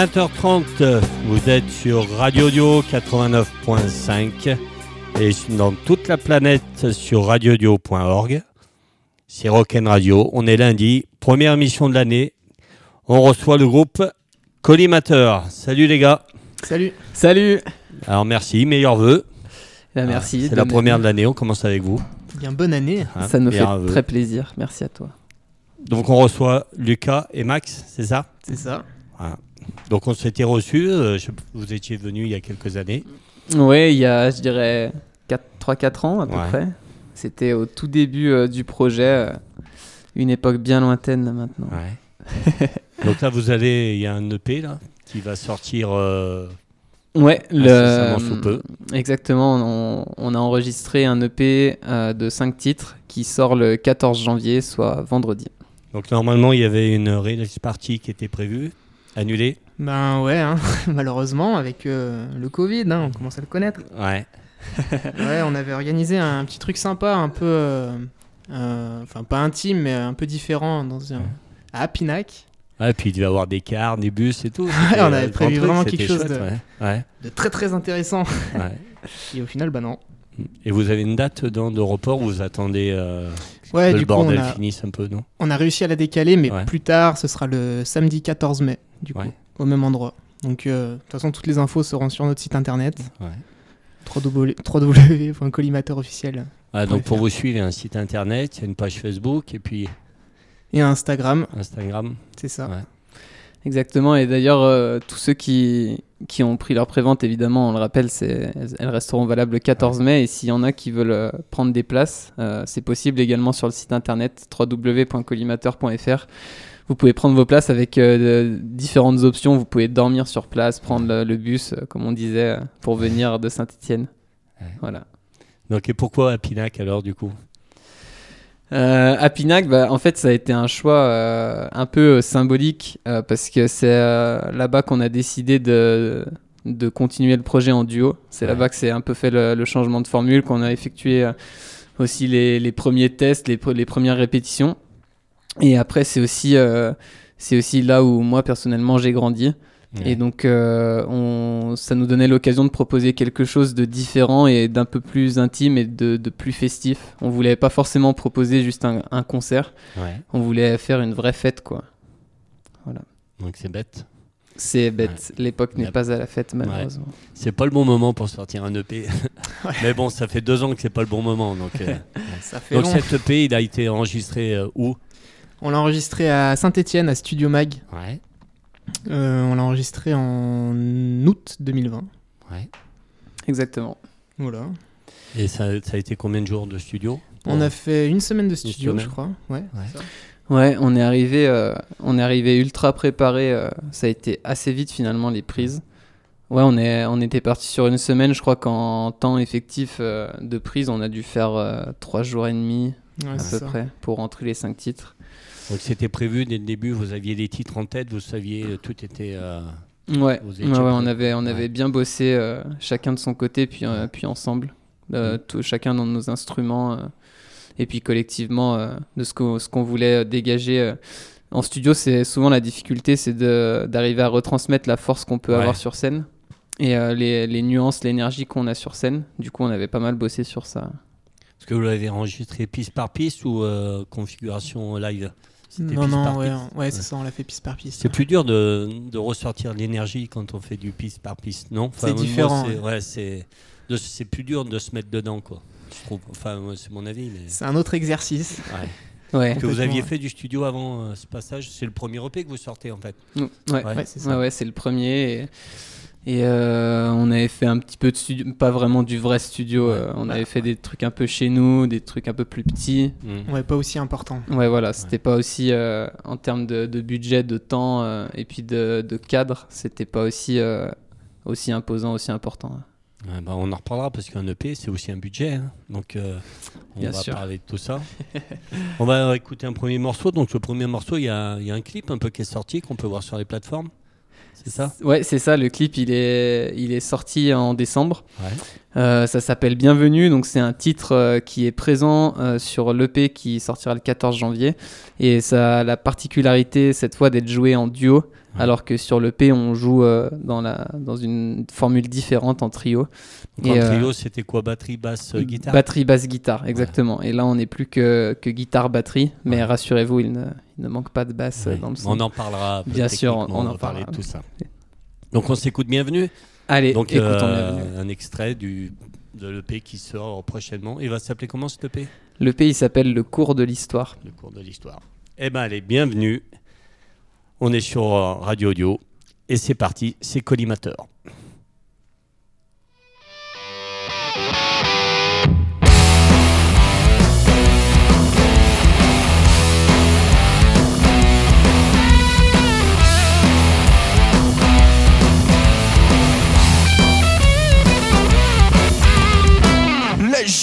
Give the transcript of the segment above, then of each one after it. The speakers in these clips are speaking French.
20h30, vous êtes sur Radio Audio 89.5 et dans toute la planète sur radioaudio.org. C'est Rock'n Radio. On est lundi, première émission de l'année. On reçoit le groupe Collimateur. Salut les gars. Salut. Salut. Alors merci, meilleurs vœux. Ben, merci. C'est la bonne première année. de l'année, on commence avec vous. Bien bonne année. hein, Ça nous fait vœux. très plaisir. Merci à toi. Donc on reçoit Lucas et Max, c'est ça? C'est ça. Donc on s'était reçus, euh, je- vous étiez venus il y a quelques années. Oui, il y a, je dirais, 3-4 ans à peu Ouais. près. C'était au tout début euh, du projet. euh, une époque bien lointaine maintenant. Ouais. Donc là vous allez, il y a un EP là qui va sortir. Ouais, le, sous peu. exactement. On, on a enregistré un EP euh, de 5 titres qui sort le 14 janvier, soit vendredi. Donc normalement il y avait une release party qui était prévue, annulée. Ben ouais, hein, malheureusement, avec euh, le Covid, hein, on commence à le connaître. Ouais. Ouais, on avait organisé un petit truc sympa, un peu. euh, euh, Enfin, pas intime, mais un peu différent dans un. À Pinac, Ouais, puis il devait y avoir des cars, des bus et tout. on C'était, avait euh, le prévu vraiment c'était quelque chose chouette, Ouais. ouais, de très très intéressant. ouais. Et au final, bah non. Et vous avez une date dans, de report où vous attendez euh, Ouais, que du le coup, on bordel a, finisse un peu, non? On a réussi à la décaler, mais Ouais. plus tard, ce sera le samedi 14 mai, du coup, Ouais. Au même endroit. Donc, euh, de toute façon, toutes les infos seront sur notre site internet Ouais. www.collimateur officiel Ah, donc pour vous suivre, il y a un site internet, il y a une page Facebook et puis et Instagram, Instagram. c'est ça. Ouais. Exactement. Et d'ailleurs, euh, tous ceux qui, qui ont pris leur prévente, évidemment, on le rappelle, c'est, elles resteront valables le 14 mai. Et s'il y en a qui veulent euh, prendre des places, euh, c'est possible également sur le site internet www.collimateur.fr. Vous pouvez prendre vos places avec euh, différentes options. Vous pouvez dormir sur place, prendre le, le bus, euh, comme on disait, euh, pour venir de Saint-Etienne. Ouais. Voilà. Donc et pourquoi à Pinac alors du coup? À Pinac, bah, en fait, ça a été un choix un peu symbolique parce que c'est là-bas qu'on a décidé de, de continuer le projet en duo. C'est Ouais. là-bas que c'est un peu fait le, le changement de formule, qu'on a effectué aussi les, les premiers tests, les premières répétitions. Et après, c'est aussi, euh, c'est aussi là où moi, personnellement, j'ai grandi. Ouais. Et donc, euh, on, ça nous donnait l'occasion de proposer quelque chose de différent et d'un peu plus intime et de, de plus festif. On voulait pas forcément proposer juste un, un concert, Ouais. on voulait faire une vraie fête, quoi. Donc c'est bête. C'est bête, l'époque n'est pas à la fête, malheureusement. C'est pas le bon moment pour sortir un EP. Mais bon, ça fait deux ans que c'est pas le bon moment. Donc, euh, Ça fait donc long. cet EP, il a été enregistré euh, où? On l'a enregistré à Saint-Etienne, à Studio Mag. Ouais. Euh, on l'a enregistré en août 2020. Ouais. Exactement. Voilà. Et ça, ça a été combien de jours de studio On a fait une semaine de studio, semaine. je crois. Ouais. Ouais. on est arrivé, euh, on est arrivé ultra préparé. euh, ça a été assez vite finalement les prises. Ouais, on est, on était parti sur une semaine. Je crois qu'en temps effectif euh, de prise, on a dû faire euh, trois jours et demi Ouais, à peu ça. près pour rentrer les cinq titres. Donc c'était prévu dès le début, vous aviez des titres en tête, vous saviez, euh, tout était... euh, Ouais, Vous ouais, étiez ouais, on avait, on Ouais. avait bien bossé euh, chacun de son côté, puis, euh, puis ensemble, Euh, tout- chacun dans nos instruments, et puis collectivement de ce qu'on ce qu'on voulait dégager. En studio, c'est souvent la difficulté, c'est d'arriver à retransmettre la force qu'on peut avoir sur scène et les, les nuances, l'énergie qu'on a sur scène. Du coup, on avait pas mal bossé sur ça. Est-ce que vous l'avez enregistré piste par piste ou configuration live? C'était Non, piste non, par ouais, piste ouais, c'est ça, on l'a fait piste par piste. C'est plus dur de, de ressortir l'énergie quand on fait du piste par piste, non? C'est moi, différent, c'est- ouais. c'est de- c'est plus dur de se mettre dedans, quoi. Je trouve. Enfin, moi, c'est mon avis. Mais... C'est un autre exercice. Ouais. Ouais, Que vous aviez fait du studio avant euh, ce passage, c'est le premier EP que vous sortez en fait. ouais, Ouais. Ouais, c'est ça. Ouais, ouais, c'est le premier. Et, et, euh, on avait fait un petit peu de studio, pas vraiment du vrai studio. Ouais. euh, on avait fait des trucs un peu chez nous, des trucs un peu plus petits. Mm. Ouais, pas aussi important. Ouais, voilà, c'était pas aussi euh, en termes de, de budget, de temps euh, et puis de, de cadre, c'était pas aussi, euh, aussi imposant, aussi important. Ouais, bah, on en reparlera parce qu'un EP c'est aussi un budget. hein. Donc euh, on Bien va sûr. parler de tout ça. on va écouter un premier morceau. Donc le premier morceau, il y a, il y a un clip un peu qui est sorti qu'on peut voir sur les plateformes. C'est ça Ouais, c'est ça, le clip il est, il est sorti en décembre. Ouais. Euh, ça s'appelle Bienvenue, donc c'est un titre euh, qui est présent euh, sur l'EP qui sortira le 14 janvier. Et ça a la particularité cette fois d'être joué en duo, alors que sur l'EP on joue euh, dans, la, dans une formule différente en trio. Donc, Et, en trio, c'était quoi? Batterie, basse, guitare? Batterie, basse, guitare, exactement. Et là on n'est plus que, que guitare, batterie, mais Ouais. rassurez-vous, il ne, il ne manque pas de basse dans le son. On en parlera. Bien sûr, on en parlera. de tout ça. Donc on s'écoute Bienvenue? Allez, Donc euh, un extrait du, de l'EP qui sort prochainement. Il va s'appeler comment cet EP Le pays s'appelle Le cours de l'histoire. Le cours de l'histoire. Eh ben allez, bienvenue. On est sur euh, Radio Audio. Et c'est parti, c'est Collimateur.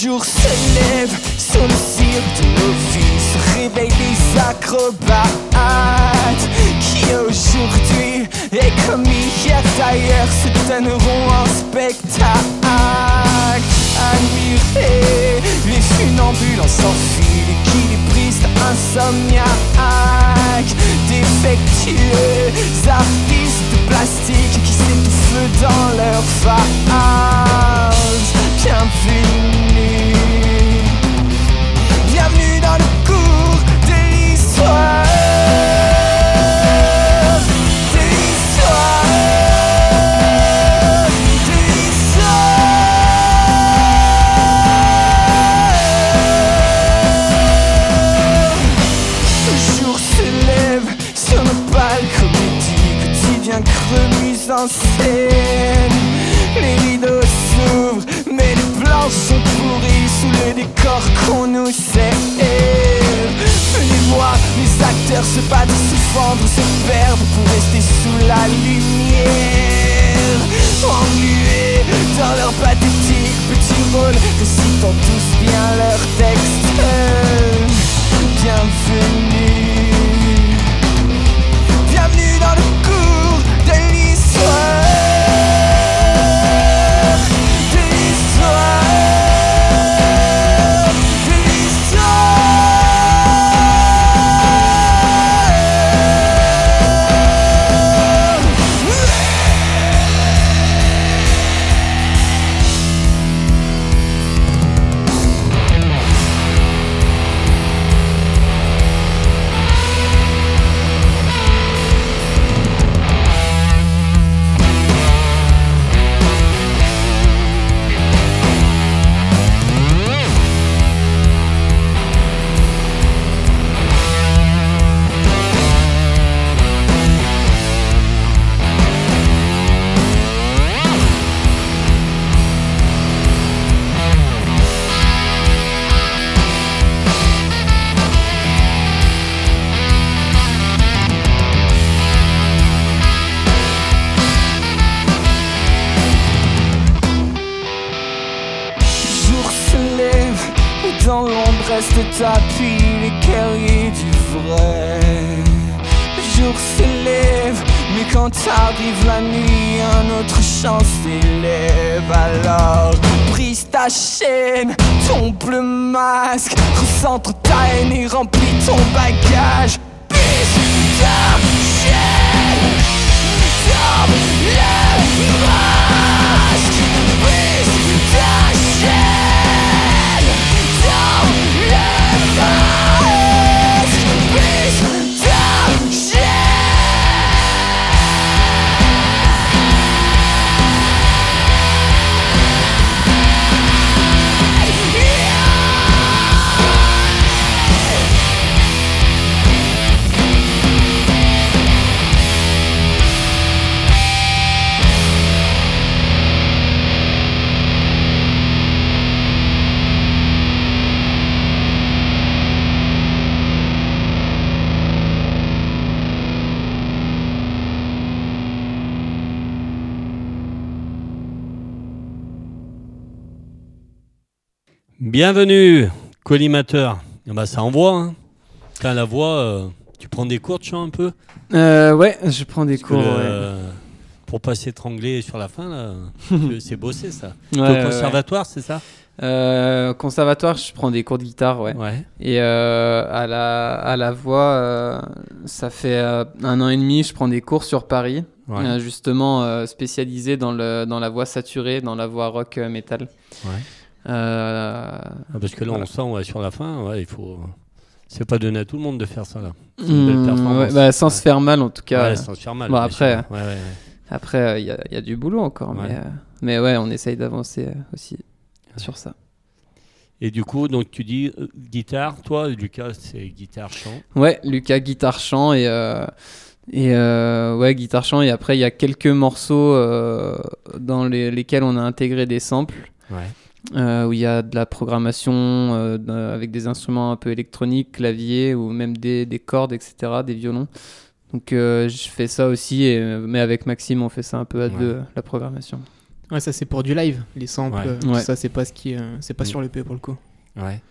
Jour se lève sur le cirque de nos vies. Se réveillent les acrobates Qui aujourd'hui et comme hier d'ailleurs Se donneront en spectacle. Admirer les funambules en sans fil Équilibristes insomniaques Défectueux artistes plastiques Qui s'étouffent dans leur phase Bienvenue Bienvenue dans le cours de l'histoire. De l'histoire. De l'histoire. Le jour se lève sur nos balles comédie Quotidien creux mise en scène. Les rideaux s'ouvrent les sont pourris Sous le décor qu'on nous sert Venez voir les acteurs se battre, se fendre, se perdre Pour rester sous la lumière. Englués dans leur pathétique petit rôle Récitant tous bien leur texte Bienvenue. Bienvenue dans le chaîne, tombe le masque, recentre ta haine et remplis ton bagage. Brise ta chaîne, tombe le masque, Bienvenue, collimateur. Ah bah, ça envoie. Hein. Putain, la voix, euh, tu prends des cours de chant un peu? Euh, ouais, je prends des Parce que cours. ouais. euh, pour pas s'étrangler sur la fin, là, tu- c'est bossé ça. T'es Ouais, au ouais, conservatoire, c'est ça? Euh, conservatoire, je prends des cours de guitare, ouais. Ouais. Et euh, à, la, à la voix, euh, ça fait euh, un an et demi, je prends des cours sur Paris, Ouais. euh, justement euh, spécialisé dans, le, dans la voix saturée, dans la voix rock euh, metal. Ouais. Euh, Ah, parce que là, Voilà. on sent, ouais, sur la fin, ouais, il faut. C'est pas donné à tout le monde de faire ça, là. Ouais, bah, sans Ouais. se faire mal en tout cas. ouais, sans se faire mal. Bon, après, sûr. Ouais, ouais, ouais. Après, il y, a- y a du boulot encore, Ouais. mais, euh, mais ouais, on essaye d'avancer euh, aussi Ouais. sur ça. Et du coup, donc tu dis euh, guitare, toi, Lucas, c'est guitare chant. Ouais, Lucas, guitare chant et, euh, et euh, ouais, guitare chant. Et après, il y a quelques morceaux euh, dans les- lesquels on a intégré des samples. Ouais. Euh, où il y a de la programmation euh, avec des instruments un peu électroniques, clavier ou même des, des cordes, etc., des violons. Donc euh, je fais ça aussi, et, mais avec Maxime, on fait ça un peu à Ouais. deux, la programmation. Ouais, ça c'est pour du live, les samples. Ouais. euh, tout Ouais. Ça c'est pas ce qui, euh, c'est pas Mm. sur le P pour le coup. Ouais.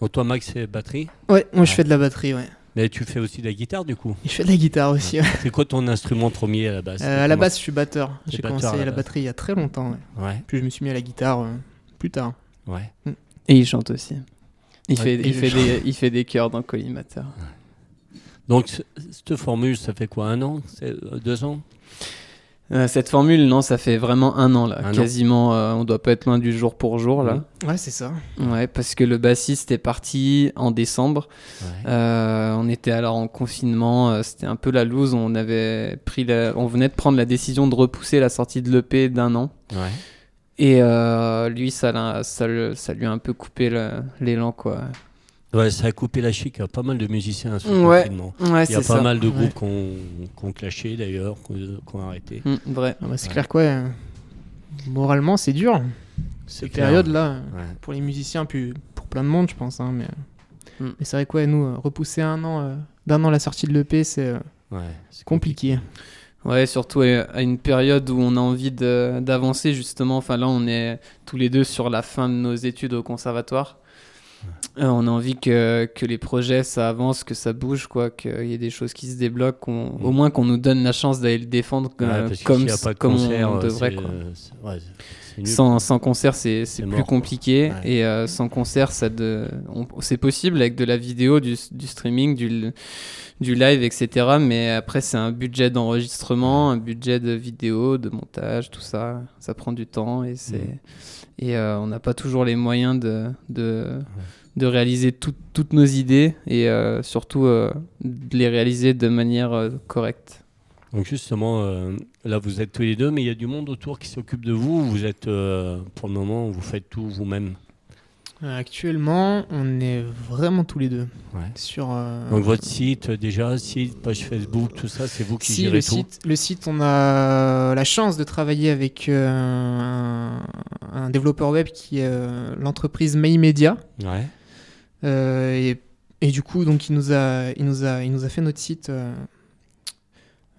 Donc toi, Max, c'est batterie? Ouais, moi je fais de la batterie, ouais. Mais tu fais aussi de la guitare, du coup? Je fais de la guitare aussi. ouais. C'est quoi ton instrument premier à la base? Euh, à la base, je suis batteur. T'es J'ai batteur commencé à la batterie il y a très longtemps. ouais. Ouais, Puis je me suis mis à la guitare euh, plus tard. ouais. Et il chante aussi. Il, Ouais, fait, et il, je fait chante. des, il fait des chœurs dans Collimateur. Donc, ce- cette formule, ça fait quoi Un an euh, Deux ans? Euh, cette formule, non, ça fait vraiment un an là. Un an. Quasiment, euh, on doit pas être loin du jour pour jour là. Ouais, c'est ça. Ouais, parce que le bassiste est parti en décembre. Ouais. Euh, on était alors en confinement, c'était un peu la loose. On avait pris, la- on venait de prendre la décision de repousser la sortie de l'EP d'un an. Ouais. Et euh, lui, ça, l'a- ça, le- ça lui a un peu coupé l'élan quoi. Ouais, ça a coupé la chic à pas mal de musiciens ce Ouais, confinement. Ouais, Il y a pas ça. mal de Ouais. groupes qui ont qui ont clashé d'ailleurs, qui ont- arrêté. Mm, vrai. Ah bah, c'est Ouais. clair quoi. euh, moralement, c'est dur. Cette période-là, Ouais. pour les musiciens, puis pour plein de monde, je pense. hein, mais Mm. mais c'est vrai que ouais, nous, euh, repousser un an, euh, d'un an la sortie de l'EP, c'est euh, Ouais, c'est compliqué. Ouais, surtout à une période où on a envie de- d'avancer justement. Enfin là, on est tous les deux sur la fin de nos études au conservatoire. Euh, on a envie que, que les projets ça avance, que ça bouge, quoi, qu'il y ait des choses qui se débloquent, qu'on- Mm. au moins qu'on nous donne la chance d'aller le défendre Ouais, euh, comme, comme concert, on euh, devrait. c'est, quoi. Sans, sans concert, c'est plus mort, compliqué. Ouais. Et euh, sans concert, ça de... on- c'est possible avec de la vidéo, du, du streaming, du, du live, etc. Mais après, c'est un budget d'enregistrement, un budget de vidéo, de montage, tout ça. Ça prend du temps et, c'est... Mhm. et euh, on n'a pas toujours les moyens de, de, de réaliser tout- toutes nos idées et euh, surtout de les réaliser de manière correcte. Donc justement, euh, là vous êtes tous les deux, mais il y a du monde autour qui s'occupe de vous. Vous êtes, euh, pour le moment, vous faites tout vous-même. Euh, actuellement, on est vraiment tous les deux. Ouais. Sur, euh, Donc votre site, déjà, site, page Facebook, tout ça, c'est vous qui si, gérez le tout. site, le site, on a la chance de travailler avec euh, un, un développeur web qui est euh, l'entreprise Maymedia. Ouais. Et, et du coup, donc, il nous a, il nous a, il nous a fait notre site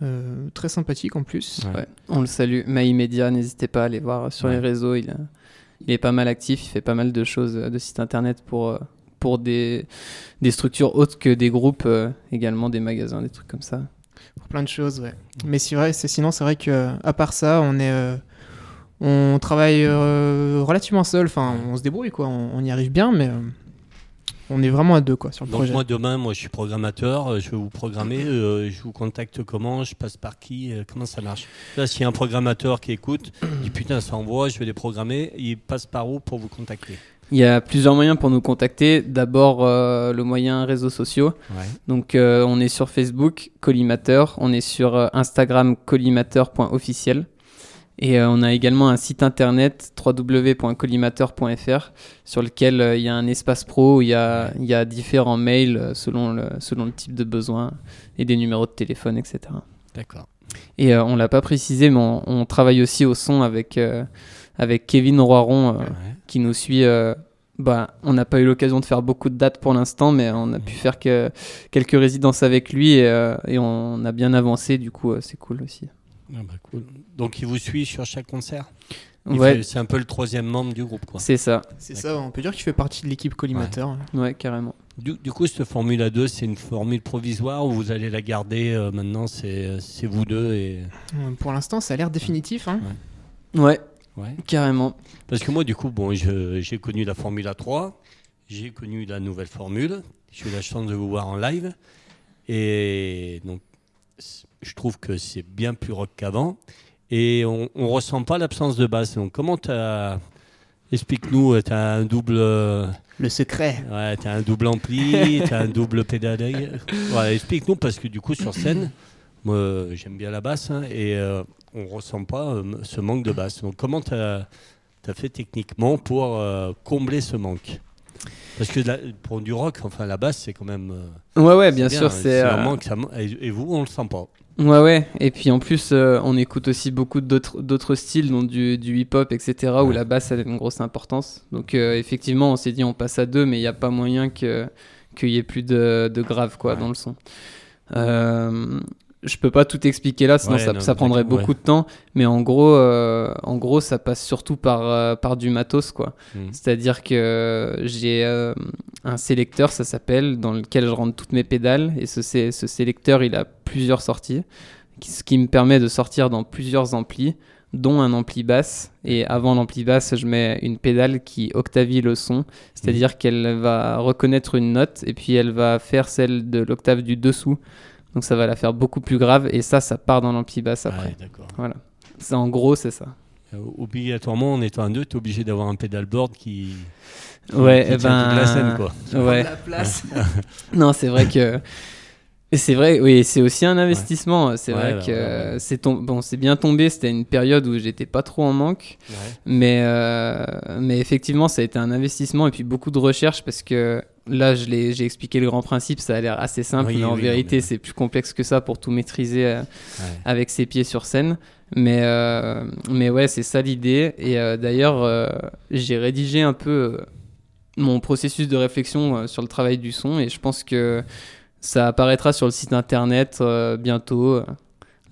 euh, très sympathique en plus. Ouais. Ouais, on le salue. Maïmedia, n'hésitez pas à aller voir sur Ouais. les réseaux. Il, a- il est pas mal actif. Il fait pas mal de choses euh, de sites internet pour, euh, pour des, des structures autres que des groupes, euh, également des magasins, des trucs comme ça. Pour plein de choses, ouais. Mais c'est vrai, c'est sinon, c'est vrai que à part ça, on est. euh, on travaille euh, relativement seul, enfin on se débrouille quoi, on, on y arrive bien, mais euh, on est vraiment à deux quoi sur le Donc projet. moi demain, moi je suis programmateur, euh, je vais vous programmer, euh, je vous contacte comment, je passe par qui, euh, comment ça marche? Là, s'il y a un programmateur qui écoute, il dit putain ça envoie, je vais les programmer, il passe par où pour vous contacter? Il y a plusieurs moyens pour nous contacter. D'abord, euh, le moyen réseaux sociaux. Ouais. Donc, euh, on est sur Facebook, Collimateur. On est sur euh, Instagram, collimateur.officiel. Et euh, on a également un site internet www.collimateur.fr sur lequel euh, il y a un espace pro où il y a, il y a différents mails euh, selon le, selon le type de besoin et des numéros de téléphone, etc. D'accord. Et euh, on l'a pas précisé, mais on, on travaille aussi au son avec, avec Kevin Roiron Ouais. qui nous suit. bah, on n'a pas eu l'occasion de faire beaucoup de dates pour l'instant, mais on a pu faire que, quelques résidences avec lui et, et on a bien avancé. Du coup, c'est cool aussi. Ah bah, cool. Donc il vous suit sur chaque concert? Ouais, C'est un peu le troisième membre du groupe. C'est ça. C'est ça, on peut dire qu'il fait partie de l'équipe collimateur. Ouais, carrément. Du, du coup, cette Formule 2, c'est une formule provisoire ou vous allez la garder euh, maintenant C'est c'est vous deux et. Euh, Pour l'instant, ça a l'air définitif. Hein. Ouais, Ouais. carrément. Parce que moi, du coup, bon, j'ai connu la Formule 3, j'ai connu la nouvelle formule, j'ai eu la chance de vous voir en live, et donc je trouve que c'est bien plus rock qu'avant, et on, on ressent pas l'absence de basse. Donc, comment t'as Explique-nous, tu as un double, Le secret. ouais, t'as un double ampli, tu as un double pédale. Ouais, explique-nous parce que du coup sur scène, moi j'aime bien la basse hein, et euh, on ressent pas euh, ce manque de basse. Donc comment tu as, fait techniquement pour euh, combler ce manque? Parce que la- pour du rock, enfin la basse c'est quand même. Ouais, ouais, bien sûr, hein. c'est. un euh, manque, ça man- et, et vous on le sent pas. Ouais, ouais. Et puis en plus, euh, on écoute aussi beaucoup d'autres d'autres styles, dont du, du hip-hop, etc., où Ouais. la basse a une grosse importance. Donc euh, effectivement, on s'est dit on passe à deux, mais il n'y a pas moyen que qu'il y ait plus de, de grave quoi Ouais. dans le son. Euh, je peux pas tout expliquer là, sinon Ouais, ça, non, ça prendrait beaucoup de temps. Mais en gros, euh, en gros, ça passe surtout par euh, par du matos quoi. Mhm. C'est-à-dire que j'ai euh, un sélecteur, ça s'appelle, dans lequel je rentre toutes mes pédales. Et ce, sé- ce sélecteur, il a plusieurs sorties, ce qui me permet de sortir dans plusieurs amplis, dont un ampli basse. Et avant l'ampli basse, je mets une pédale qui octavie le son, c'est-à-dire qu'elle va reconnaître une note et puis elle va faire celle de l'octave du dessous. Donc ça va la faire beaucoup plus grave et ça, ça part dans l'ampli basse après. Ouais, d'accord. Voilà. C'est en gros, c'est ça. Euh, Obligatoirement, en étant un deux, tu es obligé d'avoir un pedalboard qui. qui- Ouais, qui eh tient toute la ben, scène, quoi. Ouais. La place. Non, c'est vrai que. C'est vrai, oui, c'est aussi un investissement. C'est Ouais, vrai que c'est tom- bon, c'est bien tombé. C'était une période où j'étais pas trop en manque, Ouais. mais euh, mais effectivement, ça a été un investissement et puis beaucoup de recherche parce que là, je l'ai, j'ai expliqué le grand principe. Ça a l'air assez simple, Oui, mais en oui, vérité, mais- c'est plus complexe que ça pour tout maîtriser euh, avec ses pieds sur scène. Mais, euh, mais ouais, c'est ça l'idée. Et d'ailleurs, j'ai rédigé un peu mon processus de réflexion sur le travail du son et je pense que ça apparaîtra sur le site internet euh, bientôt.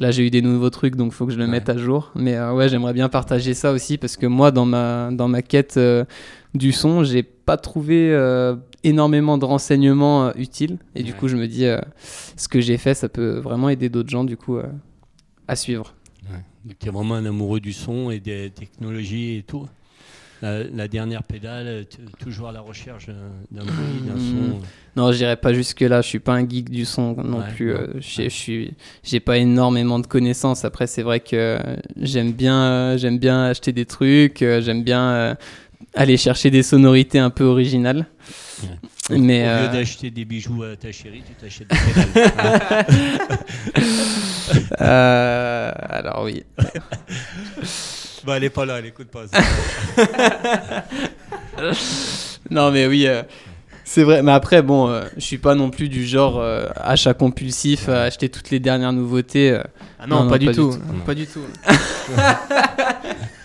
Là, j'ai eu des nouveaux trucs, donc il faut que je le Ouais. mette à jour. Mais euh, ouais, j'aimerais bien partager ça aussi parce que moi, dans ma, dans ma quête euh, du son, j'ai pas trouvé euh, énormément de renseignements utiles. Et du coup, je me dis, ce que j'ai fait, ça peut vraiment aider d'autres gens, du coup, à suivre. Ouais. Tu es vraiment un amoureux du son et des technologies et tout. La, la dernière pédale, t- toujours à la recherche d'un- d'un bruit, d'un son. Non, j'irai pas jusque là. Je suis pas un geek du son non Ouais, plus. euh, je suis, j'ai pas énormément de connaissances. Après, c'est vrai que euh, j'aime bien, euh, j'aime bien acheter des trucs. euh, j'aime bien euh, aller chercher des sonorités un peu originales. Au- Mais, Au euh, lieu d'acheter des bijoux à ta chérie, tu t'achètes des pédales. Euh, alors oui. bah, elle est pas là, elle écoute pas. Non, mais oui. euh, C'est vrai, mais après, bon, euh, je suis pas non plus du genre euh, achat compulsif, à acheter toutes les dernières nouveautés. euh. Ah non, Non, non, pas, du pas du tout. tout. Pas du tout.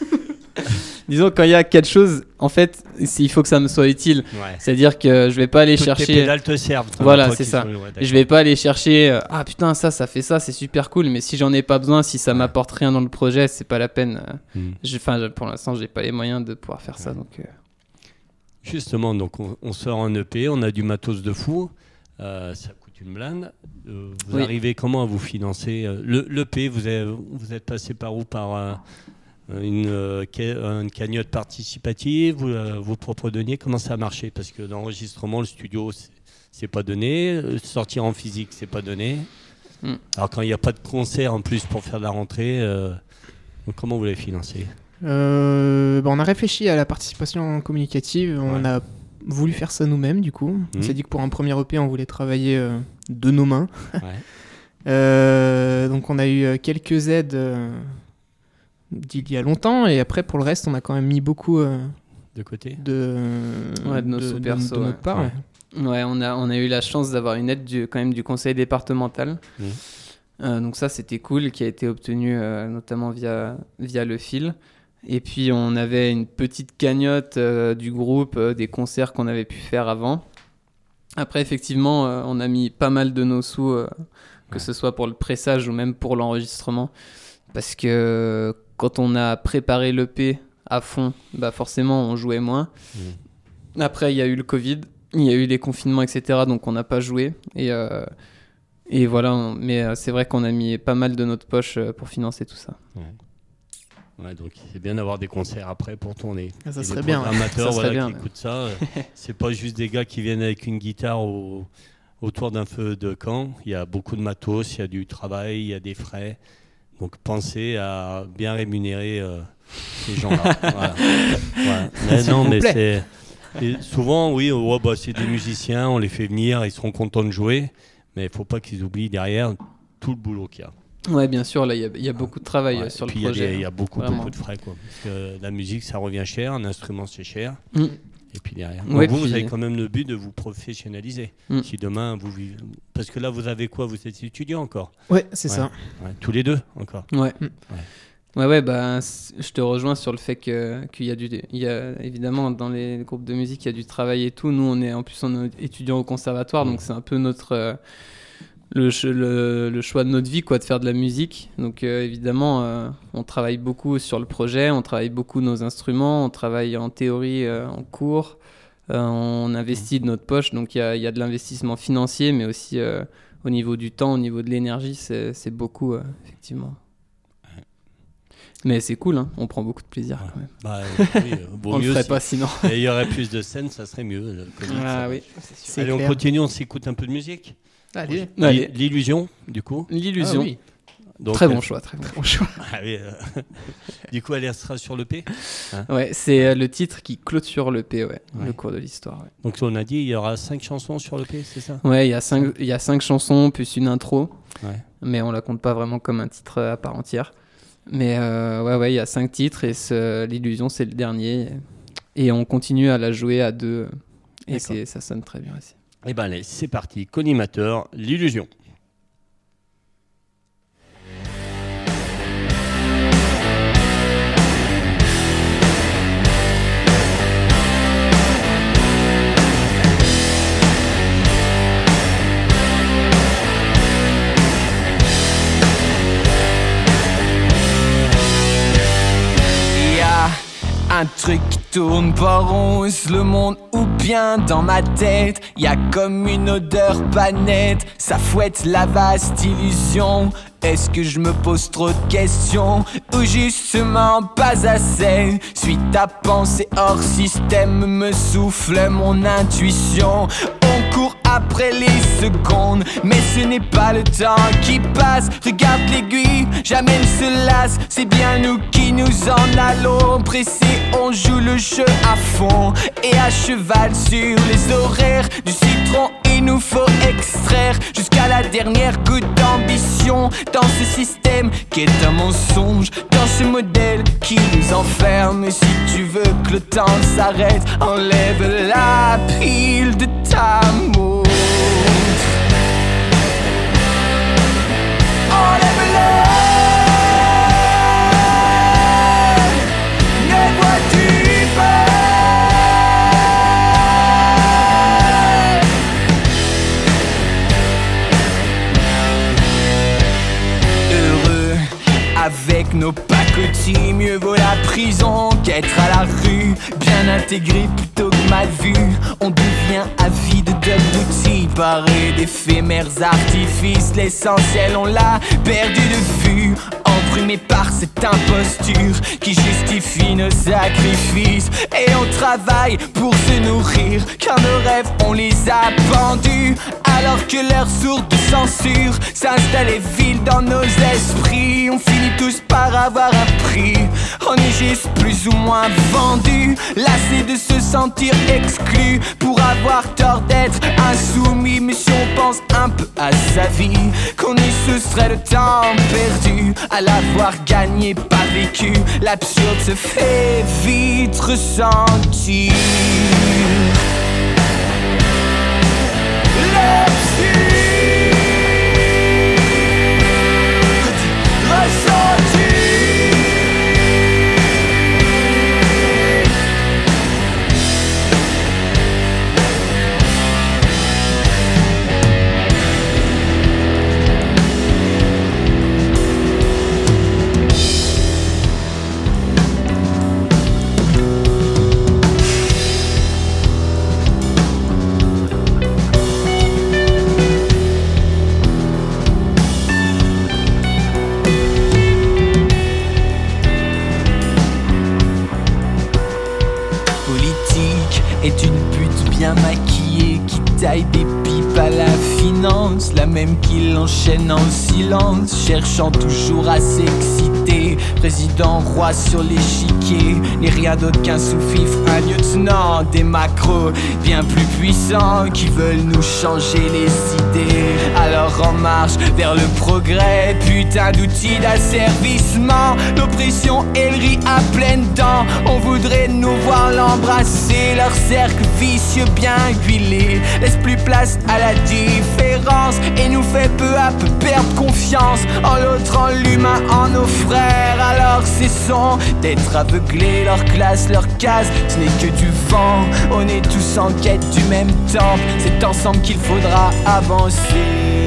Disons, quand il y a quelque chose, en fait, il faut que ça me soit utile. Ouais. C'est-à-dire que je vais pas aller Toutes chercher. tes pédales te servent. Voilà, c'est ça. sont- ouais. Je vais pas aller chercher euh, ah putain ça ça fait ça c'est super cool mais si j'en ai pas besoin si ça Ouais. m'apporte rien dans le projet c'est pas la peine. Mm. Je- enfin pour l'instant j'ai pas les moyens de pouvoir faire ça donc euh, Justement, donc on, on sort un EP, on a du matos de fou, euh, ça coûte une blinde. Euh, vous Oui. arrivez comment à vous financer euh, le L'EP, vous, êtes- vous êtes passé par où Par une, euh, une cagnotte participative, vous, euh, vos propres deniers Comment ça a marché? Parce que l'enregistrement, le studio, c'est- pas donné. Sortir en physique, c'est pas donné. Mm. Alors quand il n'y a pas de concert en plus pour faire de la rentrée, euh, comment vous l'avez financé? Euh, bah, on a réfléchi à la participation communicative. On Ouais. a voulu faire ça nous-mêmes, du coup. On Mhm. s'est dit que pour un premier EP, on voulait travailler euh, de nos mains. Ouais. Euh, donc, on a eu quelques aides euh, d'il y a longtemps. Et après, pour le reste, on a quand même mis beaucoup euh, De côté de, Ouais, de nos perso, de notre part. Ouais. ouais. ouais on a on a eu la chance d'avoir une aide du, quand même du conseil départemental Mhm. Euh, donc ça c'était cool qui a été obtenu euh, notamment via via le fil et puis on avait une petite cagnotte euh, du groupe euh, des concerts qu'on avait pu faire avant après effectivement euh, on a mis pas mal de nos sous euh, que Ouais. ce soit pour le pressage ou même pour l'enregistrement parce que quand on a préparé l'EP à fond, bah forcément on jouait moins. Mm. Après il y a eu le Covid, il y a eu les confinements, etc. Donc on n'a pas joué. Et, euh, et voilà, on- mais euh, c'est vrai qu'on a mis pas mal de notre poche euh, pour financer tout ça. Ouais, donc c'est bien d'avoir des concerts après pour tourner. Ah, ça Et serait bien, ouais. Ça serait voilà, bien, qui écoutent ça, c'est pas juste des gars qui viennent avec une guitare au- autour d'un feu de camp. Il y a beaucoup de matos, il y a du travail, il y a des frais. Donc pensez à bien rémunérer euh, ces gens-là. Voilà. Voilà. Mais S'il non, mais c'est souvent oui, oh, bah, c'est des musiciens, on les fait venir, ils seront contents de jouer, mais il faut pas qu'ils oublient derrière tout le boulot qu'il y a. Ouais, bien sûr, là il y a- il y, a beaucoup de travail Ouais, euh, sur et le puis il y a projet. Il y, a beaucoup, Vraiment. beaucoup de frais. Quoi, parce que la musique, ça revient cher, un instrument, c'est cher. Mm. Et puis derrière. Ouais, Donc vous, vous puis- avez quand même le but de vous professionnaliser. Mm. Si demain, vous vivez. Parce que là, vous avez quoi? Vous êtes étudiant encore Ouais, c'est Ouais. ça. Ouais, Tous les deux encore Ouais. Mm. Ouais, ouais, bah, c- je te rejoins sur le fait que qu'il y a du, il y a évidemment dans les groupes de musique, il y a du travail et tout. Nous, on est en plus on est étudiant au conservatoire, Mm. donc c'est un peu notre euh, le, le, le choix de notre vie, quoi, de faire de la musique. Donc euh, évidemment, euh, on travaille beaucoup sur le projet, on travaille beaucoup nos instruments, on travaille en théorie, euh, en cours, euh, on investit de notre poche. Donc il y a, il y a de l'investissement financier, mais aussi euh, au niveau du temps, au niveau de l'énergie, c'est c'est beaucoup euh, effectivement. Mais c'est cool, hein, on prend beaucoup de plaisir Ouais. quand même. bah, oui, on le mieux ferait si- pas sinon. Et il y aurait plus de scènes, ça serait mieux. Ah oui. Allez, on continue, on s'écoute un peu de musique. Allez. Allez. L'i- L'illusion, du coup. L'illusion. Ah oui. Donc, Très euh, bon choix, très bon choix. ah oui, euh, du coup, elle sera sur le P. Ouais, c'est euh, le titre qui clôture le P, ouais, Ouais. le cours de l'histoire. Ouais. Donc, on a dit, il y aura cinq chansons sur le P, c'est ça? Ouais, il y a cinq, il y a cinq chansons plus une intro, Ouais. mais on la compte pas vraiment comme un titre à part entière. Mais euh, ouais, ouais, il y a cinq titres et ce- l'illusion c'est le dernier. Et on continue à la jouer à deux. Et c'est, ça sonne très bien aussi. Eh ben allez, c'est parti. Collimateur, l'illusion. Un truc tourne pas rose, le monde ou bien dans ma tête? Y a comme une odeur pas nette, ça fouette la vaste illusion. Est-ce que je me pose trop de questions? Ou justement pas assez? Suis ta pensée hors système me souffle mon intuition. On court après les secondes, mais ce n'est pas le temps qui passe. Regarde l'aiguille, jamais ne se lasse. C'est bien nous qui nous en allons. Pressés, on joue le jeu à fond et à cheval sur les horaires du citron. Il nous faut extraire jusqu'à la dernière goutte d'ambition dans ce système qui est un mensonge, dans ce modèle qui nous enferme. Si tu veux que le temps s'arrête, enlève la pile de ta montre. Nos pacotis. Mieux vaut la prison qu'être à la rue. Bien intégré plutôt que mal vu. On devient avide d'abrutis, paré d'éphémères artifices. L'essentiel, on l'a perdu de vue. Embrumé par cette imposture qui justifie nos sacrifices. Et on travaille pour se nourrir, car nos rêves, on les a pendus. Alors que leur sourde censure s'installe et dans nos esprits, on finit tous par avoir un prix. On est juste plus ou moins vendu, lassé de se sentir exclu pour avoir tort d'être insoumis. Mais si on pense un peu à sa vie, serait le temps perdu à l'avoir gagné, pas vécu. L'absurde se fait vite ressentir. En silence, cherchant toujours à s'exciter. Président roi sur l'échiquier, n'est rien d'autre qu'un sous-fifre, un lieutenant, des macros bien plus puissants qui veulent nous changer les idées. Alors en marche vers le progrès, putain d'outils d'asservissement, l'oppression et le riz à pleines dents. On voudrait nous voir l'embrasser, leur cercle bien huilé laisse plus place à la différence et nous fait peu à peu perdre confiance en l'autre, en l'humain, en nos frères. Alors cessons d'être aveuglés, leur classe, leur case, ce n'est que du vent. On est tous en quête du même temps, c'est ensemble qu'il faudra avancer.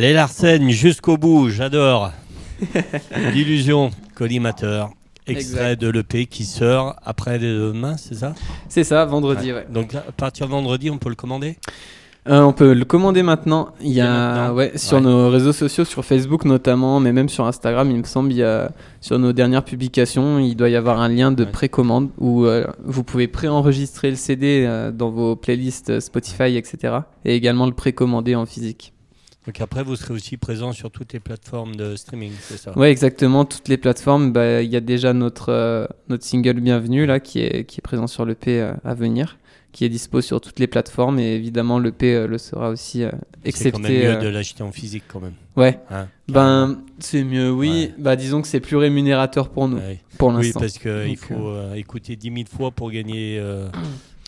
Les Larsen jusqu'au bout, j'adore. L'illusion, collimateur. Extrait Exact. de l'EP qui sort après demain, c'est ça? C'est ça, vendredi, ouais. Donc à partir de vendredi, on peut le commander? Euh, on peut le commander maintenant. Il y a, ouais, sur Ouais. nos réseaux sociaux, sur Facebook notamment, mais même sur Instagram, il me semble, il y a, sur nos dernières publications, il doit y avoir un lien de Ouais. précommande où euh, vous pouvez préenregistrer le CD euh, dans vos playlists Spotify, etc. Et également le précommander en physique. Donc après, vous serez aussi présent sur toutes les plateformes de streaming, c'est ça? Ouais, exactement. Toutes les plateformes, bah, il y a déjà notre, euh, notre single Bienvenue là, qui est, qui est présent sur l'EP euh, à venir, qui est dispo sur toutes les plateformes. Et évidemment, l'EP euh, le sera aussi, euh, C'est quand même excepté. mieux euh, de l'acheter en physique quand même. Ouais, hein, ben c'est mieux, oui. Ouais. Bah disons que c'est plus rémunérateur pour nous, Ouais. pour Oui, l'instant. parce qu'il faut écouter 10 000 fois pour gagner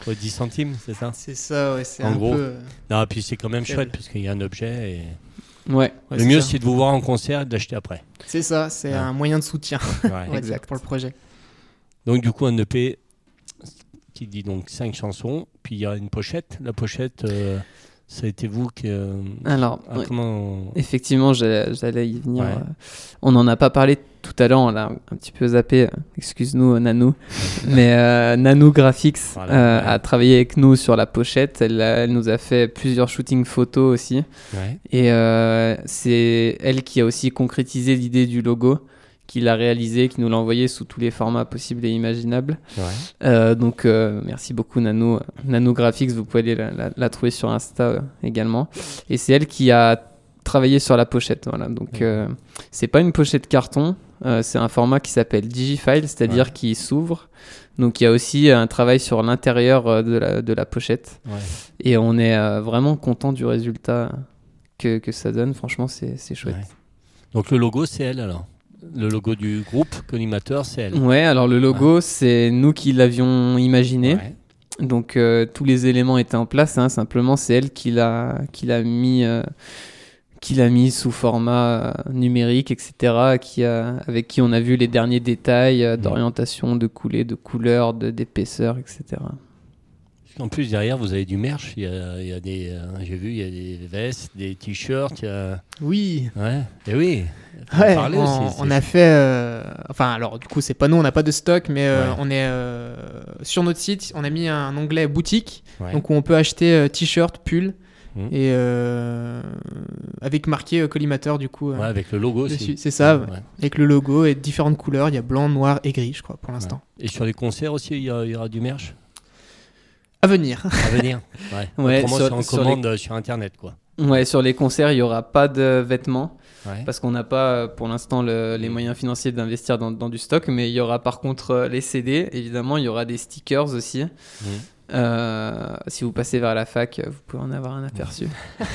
quoi, 10 centimes, c'est ça? C'est ça, ouais, c'est En un gros. peu. Non, puis c'est quand même chouette parce qu'il y a un objet. Et... Ouais, ouais, le mieux, c'est de vous voir en concert et de l'acheter après. C'est ça, c'est Ouais. un moyen de soutien Ouais. Exact. pour le projet. Donc du coup un EP qui dit donc cinq chansons, puis il y a une pochette. La pochette, euh, ça a été vous qui... euh, alors, ah, ouais. comment... effectivement, j'allais j'allais y venir. Ouais. euh, On n'en a pas parlé tout à l'heure, on l'a un petit peu zappé. euh, Excuse-nous, Nanou. Mais euh, Nanou Graphics Voilà, euh, ouais. a travaillé avec nous sur la pochette. Elle, a- elle nous a fait plusieurs shootings photos aussi. Ouais. Et euh, c'est elle qui a aussi concrétisé l'idée du logo, qui l'a réalisé, qui nous l'a envoyé sous tous les formats possibles et imaginables. Ouais. Euh, donc euh, merci beaucoup Nano. Nano Graphics, vous pouvez aller la, la- la trouver sur Insta euh, également. Et c'est elle qui a travaillé sur la pochette. Voilà. Donc euh, c'est pas une pochette carton, euh, c'est un format qui s'appelle Digifile, c'est-à-dire Ouais. qui s'ouvre. Donc il y a aussi un travail sur l'intérieur euh, de la, de la pochette. Ouais. Et on est euh, vraiment content du résultat que, que ça donne. Franchement, c'est c'est chouette. Ouais. Donc le logo, c'est elle alors? Le logo du groupe collimateur, c'est elle? Ouais, alors le logo, c'est nous qui l'avions imaginé. Donc euh, tous les éléments étaient en place. hein, simplement, c'est elle qui l'a qui l'a mis. euh, qui l'a mis sous format euh, numérique, etc., qui a, avec qui on a vu les derniers détails euh, d'orientation, de coulée, de couleur, de- d'épaisseur, etc. En plus, derrière, vous avez du merch. Il y a, il y a des, euh, j'ai vu, il y a des vestes, des t-shirts. il y a- Oui. Ouais. Et oui. Ouais, parler on, aussi, on c'est- a fait. euh, enfin, alors, du coup, c'est pas nous, on n'a pas de stock, mais euh, Ouais. on est euh, sur notre site. On a mis un onglet boutique, Ouais. donc où on peut acheter euh, t-shirt, Mhm. et euh, avec marqué euh, collimateur, du coup, euh, Ouais, avec le logo aussi. C'est ça, Ouais. avec le logo et différentes couleurs. Il y a blanc, noir et gris, je crois, pour l'instant. Et sur les concerts aussi, il y, a- il y aura du merch? À venir. à venir. Ouais. Ouais, Autrement, sur- c'est en sur les- commande sur Internet, quoi. Ouais, sur les concerts, il n'y aura pas de vêtements. Ouais. parce qu'on n'a pas pour l'instant le- les moyens financiers d'investir dans, dans du stock, mais il y aura par contre les CD, évidemment, il y aura des stickers aussi. Mhm. Euh, si vous passez vers la fac, euh, vous pouvez en avoir un aperçu.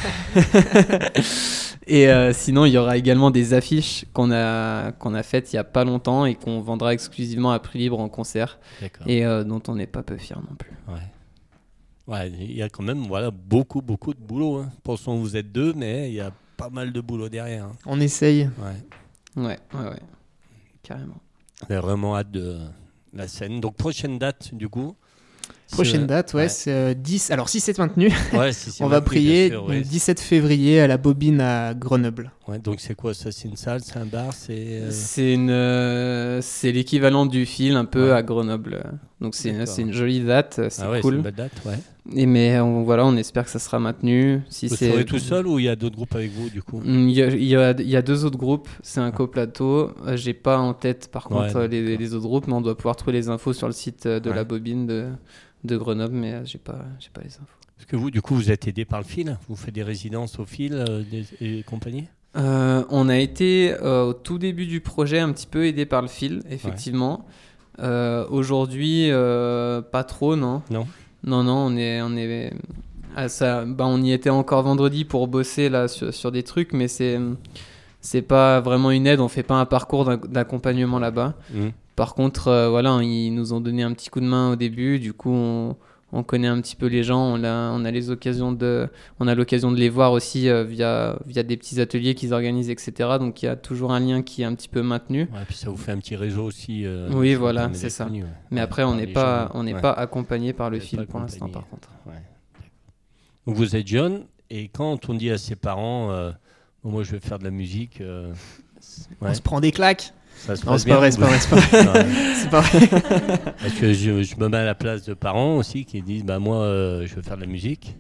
et euh, sinon, il y aura également des affiches qu'on a, qu'on a faites il n'y a pas longtemps et qu'on vendra exclusivement à prix libre en concert et euh, dont on n'est pas peu fier non plus. Ouais. Ouais, il y a quand même voilà, beaucoup, beaucoup de boulot. Hein. Pensons que vous êtes deux, mais il y a pas mal de boulot derrière. hein. On essaye. Ouais. Ouais, ouais, ouais. Carrément. On a vraiment hâte de la scène. Donc, prochaine date, du coup Prochaine date, ouais, ouais. c'est euh, 10. Alors, si c'est maintenu, Ouais, si on va prier sûr, ouais. 17 février à la Bobine à Grenoble. Ouais, donc, c'est quoi ça? C'est une salle C'est un bar C'est. euh, C'est une, euh, c'est l'équivalent du fil un peu Ouais. à Grenoble. Donc c'est, D'accord. c'est une jolie date, c'est Ah ouais, c'est cool. une belle date, ouais. Et mais on, voilà, on espère que ça sera maintenu. Si Vous serez tout seul ou il y a d'autres groupes avec vous, du coup? Mm, Il y, a, il y a- il y a deux autres groupes, c'est un coplateau. Euh, J'ai pas en tête par contre les, autres groupes, mais on doit pouvoir trouver les infos sur le site euh, de la bobine de, de Grenoble, mais euh, j'ai pas, j'ai pas les infos. Parce que vous, du coup, vous êtes aidé par le fil? Vous faites des résidences au fil euh, des- et compagnie? Euh, on a été euh, au tout début du projet un petit peu aidé par le fil, effectivement. Euh, Aujourd'hui, pas trop, non? Non Non, non, on est, on est, ah, ça, bah, on y était encore vendredi pour bosser là sur, sur des trucs, mais c'est, c'est pas vraiment une aide. On fait pas un parcours d'ac- d'accompagnement là-bas. Mhm. Par contre, voilà, ils nous ont donné un petit coup de main au début. Du coup, on, on connaît un petit peu les gens. On a, on a les occasions de, on a l'occasion de les voir aussi euh, via, via des petits ateliers qu'ils organisent, etc. Donc, il y a toujours un lien qui est un petit peu maintenu. Ouais, puis ça vous fait un petit réseau aussi. euh, Oui, voilà, c'est ça. ouais. Mais après, on n'est pas, gens, on n'est ouais. pas accompagné par le Vous êtes fil pas pour l'instant, par contre. Donc vous êtes jeune et quand on dit à ses parents, euh, moi je vais faire de la musique, euh, ouais, On se prend des claques. Ça se Non, passe c'est pas vrai, c'est pas vrai, c'est pas vrai. Ouais. C'est pas vrai. Parce que je, je me mets à la place de parents aussi qui disent bah moi euh, je veux faire de la musique.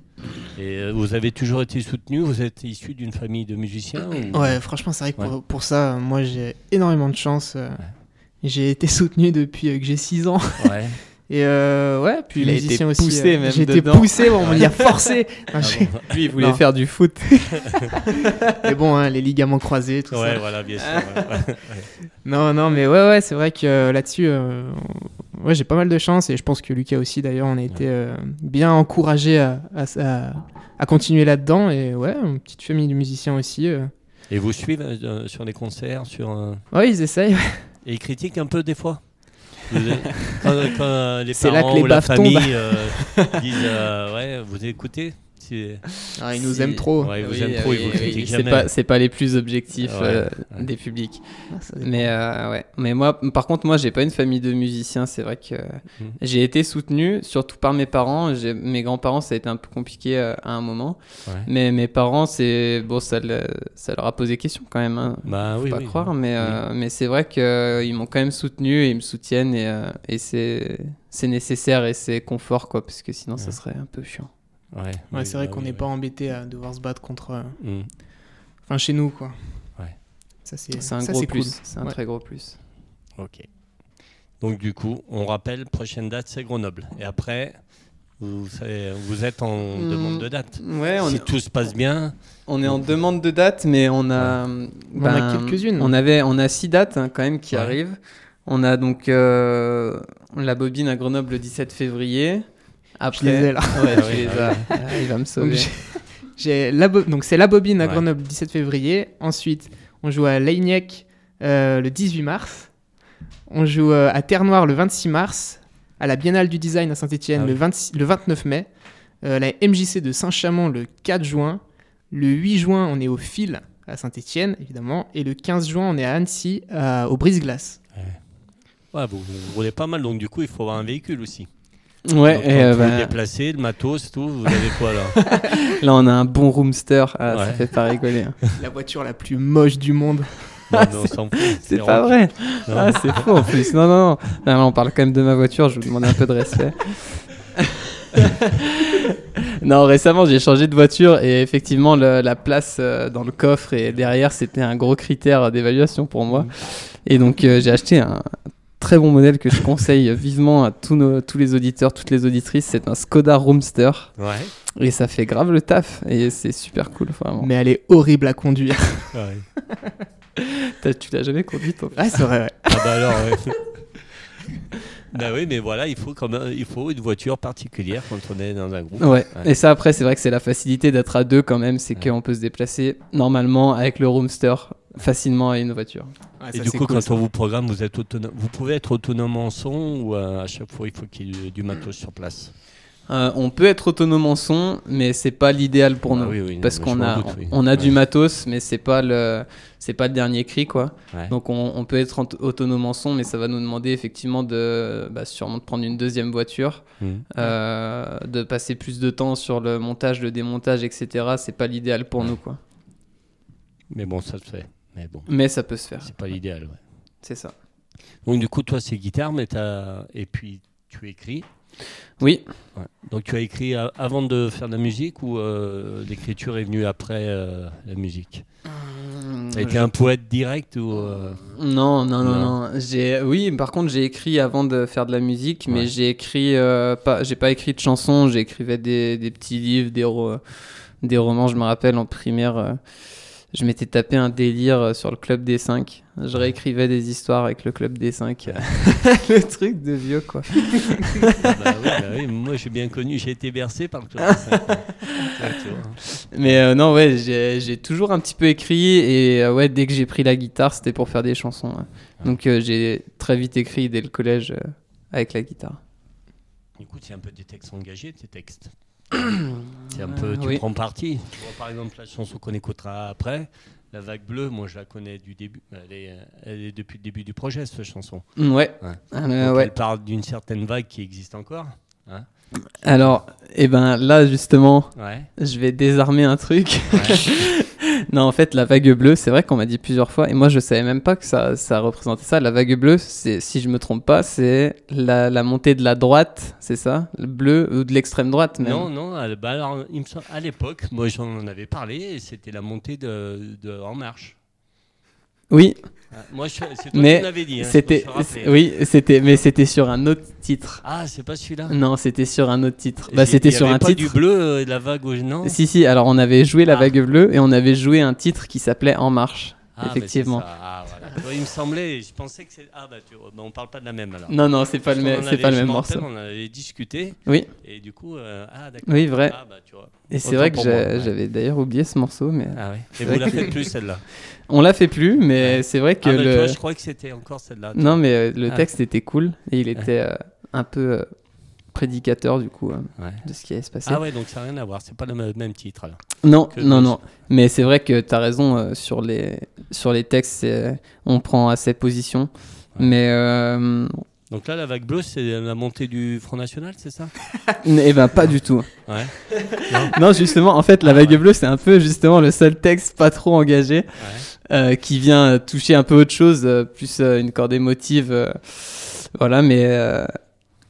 Et euh, vous avez toujours été soutenu, vous êtes issu d'une famille de musiciens ou- Ouais, franchement, c'est vrai que Ouais. pour, pour ça, moi j'ai énormément de chance. euh, J'ai été soutenu depuis que j'ai 6 ans. Ouais. Et euh, ouais, puis Il a été aussi. poussé euh, même J'ai été poussé, bon, on m'y a forcé. Non, Ah. Lui, il voulait Non. faire du foot. Mais bon, hein, les ligaments croisés, tout Ouais, ça. voilà, bien sûr. ouais, ouais. Non, non, mais ouais, ouais, c'est vrai que euh, là-dessus, euh, ouais, j'ai pas mal de chance et je pense que Lucas aussi, d'ailleurs, on a été euh, bien encouragé à, à, à- à continuer là-dedans. Et ouais, une petite famille de musiciens aussi. euh. Et vous suivez euh, sur les concerts, sur euh, Ouais, ils essayent. et ils critiquent un peu des fois? Quand, quand, euh, les C'est là parents que les ou la famille euh, disent euh, ouais, vous écoutez. C'est- Ah, ils nous aiment trop. Ouais, ils vous Oui, aiment trop, ils oui, vous oui, critiquent C'est jamais. pas, c'est pas les plus objectifs Ouais, euh, ouais. des publics. Ah. Mais euh, ouais. Mais moi, par contre, moi, j'ai pas une famille de musiciens. C'est vrai que Mhm. j'ai été soutenu, surtout par mes parents. J'ai- Mes grands-parents, ça a été un peu compliqué euh, à un moment. Ouais. Mais mes parents, c'est bon, ça, le- ça leur a posé question quand même. Hein. Bah Faut oui, pas oui. croire, mais, euh, mais c'est vrai qu'ils m'ont quand même soutenu et ils me soutiennent et, euh, et c'est c'est nécessaire et c'est confort quoi, parce que sinon ça serait un peu chiant. Ouais, Ouais, oui, c'est vrai bah qu'on n'est oui. pas embêté à devoir se battre contre. euh, Mm. Enfin, chez nous, quoi. Ouais. Ça, c'est C'est un ça, gros c'est plus, cool. c'est un Ouais. très gros plus. Ok. Donc du coup, on rappelle, prochaine date, c'est Grenoble. Et après, vous, savez, vous êtes en Mm. demande de date. Ouais, on, si tout se passe bien, on est en demande de date, mais on a, On en a quelques-unes. On avait, on a six dates hein, quand même qui Ouais. arrivent. On a donc euh, la bobine à Grenoble le 17 février. Après, Je les ai là. Ouais, tu oui, les as. Ah, il va me sauver. j'ai la donc c'est la bobine à Ouais. Grenoble 17 février. Ensuite, on joue à Leignac euh, le 18 mars. On joue euh, à Terre-Noire le 26 mars. à la Biennale du Design à Saint-Etienne Ah le, 26 le 29 mai, euh, la MJC de Saint-Chamond le 4 juin, le 8 juin on est au Fil à Saint-Etienne évidemment, et le 15 juin on est à Annecy au Brise-Glace. Ouais, vous, vous roulez pas mal, donc du coup, il faut avoir un véhicule aussi. Ouais, Donc, et euh, vous bah, déplacez, le matos, tout, vous avez quoi là là on a un bon roomster, ah, ça fait pas rigoler. hein. La voiture la plus moche du monde. Non. C'est pas vrai. Ah, c'est faux en plus. Non, non, non. Non, là, on parle quand même de ma voiture. Je vous demande un peu de respect. non, récemment, j'ai changé de voiture et effectivement, le- la place euh, dans le coffre et derrière, c'était un gros critère d'évaluation pour moi. Et donc, euh, j'ai acheté un très bon modèle que je conseille vivement à tous, nos, tous les auditeurs, toutes les auditrices. C'est un Skoda Roomster Ouais. et ça fait grave le taf et c'est super cool. Vraiment. Mais elle est horrible à conduire. ouais. Tu l'as jamais conduit, toi Ouais, c'est vrai, ouais. Ah bah alors, ouais. bah oui, mais voilà, il faut, quand même, il faut une voiture particulière quand on est dans un groupe. Ouais. Ouais. et ça après c'est vrai que c'est la facilité d'être à deux quand même, c'est Ouais. qu'on peut se déplacer normalement avec le roomster facilement à une voiture. Ouais, Et ça, du coup, cool, quand ça. on vous programme, vous, êtes autonome. vous pouvez être autonome en son ou euh, à chaque fois il faut qu'il y ait du, matos sur place? Euh, on peut être autonome en son, mais c'est pas l'idéal pour Ah nous. oui, oui, parce qu'on a, doute, oui. on a du matos, mais c'est pas le, c'est pas le dernier cri quoi. Ouais. Donc on, on peut être autonome en son, mais ça va nous demander effectivement de, bah, sûrement de prendre une deuxième voiture, Mhm. euh, de passer plus de temps sur le montage, le démontage, etc. C'est pas l'idéal pour Ouais. nous quoi. Mais bon, ça se fait. Mais bon, Mais ça peut se faire, c'est pas l'idéal. Ouais. c'est ça. Donc du coup, toi, c'est guitare, mais t'as... et puis tu écris. Oui. Ouais. Donc tu as écrit avant de faire de la musique ou euh, l'écriture est venue après euh, la musique? T'as été un poète direct ou euh, Non, non, non, Non. non. J'ai, oui, par contre, j'ai écrit avant de faire de la musique, mais Ouais. j'ai écrit pas, j'ai pas écrit de chansons. J'écrivais des, des petits livres, des, ro- des romans. Je me rappelle en primaire, je m'étais tapé un délire euh, sur le club des 5 Je réécrivais des histoires avec le club des 5 le truc de vieux, quoi. ah bah oui, bah oui, Moi, j'ai bien connu. J'ai été bercé par le club. des cinq. Ouais, tu vois. Mais euh, non, ouais, j'ai, toujours un petit peu écrit et euh, ouais, dès que j'ai pris la guitare, c'était pour faire des chansons. ouais. Donc euh, j'ai très vite écrit dès le collège avec la guitare. Écoute, c'est un peu des textes engagés, tes textes. C'est un peu, tu oui. prends parti. Tu vois, par exemple, la chanson qu'on écoutera après, La Vague Bleue, moi je la connais du début. Elle est, elle est depuis le début du projet, cette chanson. Mm, Ouais. Ouais. Euh, Donc, ouais. Elle parle d'une certaine vague qui existe encore. Hein Alors, eh ben là justement, ouais. je vais désarmer un truc. non, en fait, la vague bleue, c'est vrai qu'on m'a dit plusieurs fois, et moi je savais même pas que ça, ça représentait ça. La vague bleue, c'est, si je me trompe pas, c'est la, la montée de la droite, c'est ça? Le bleu ou de l'extrême droite même? Non, non, à, bah alors, à l'époque, moi j'en avais parlé c'était la montée de, de En Marche. Oui, Ah, moi, c'est toi Mais qui dit. hein, c'était, oui, c'était, mais c'était sur un autre titre. Ah, c'est pas celui-là? Non, c'était sur un autre titre. Bah, c'était sur avait un pas titre. du bleu euh, et de la vague au non? Si, si, alors on avait joué la Ah. vague bleue et on avait joué un titre qui s'appelait En Marche. Ah, effectivement. Ah, il me semblait, je pensais que c'est. Ah, bah, tu... bah, on parle pas de la même alors. Non, non, c'est pas le, c'est pas le même me morceau. On avait discuté Oui, et du coup, euh, ah, d'accord. oui, vrai. Ah, bah, tu vois. Et c'est vrai que ouais. j'avais d'ailleurs oublié ce morceau, mais Ah. C'est Et vous la faites plus celle-là on l'a fait plus. Mais c'est vrai que Ah, bah, tu le. vois, je crois que c'était encore celle-là. Non, mais euh, le Ah. texte était cool et il était euh, un peu prédicateur du coup euh. Ouais. de ce qui allait se passer. Ah, ouais, donc ça n'a rien à voir. C'est pas le même- titre alors. Non, que non, non. Mais c'est vrai que tu as raison euh, sur, les, sur les textes, c'est- on prend assez position. Ouais. Mais euh, Donc là, la vague bleue, c'est la montée du Front National, c'est ça? Eh ben pas du tout. Ouais. Non, justement, en fait, la Ah, vague ouais. bleue, c'est un peu justement le seul texte pas trop engagé Ouais. euh, qui vient euh, toucher un peu autre chose, euh, plus euh, une corde émotive. euh, voilà, mais.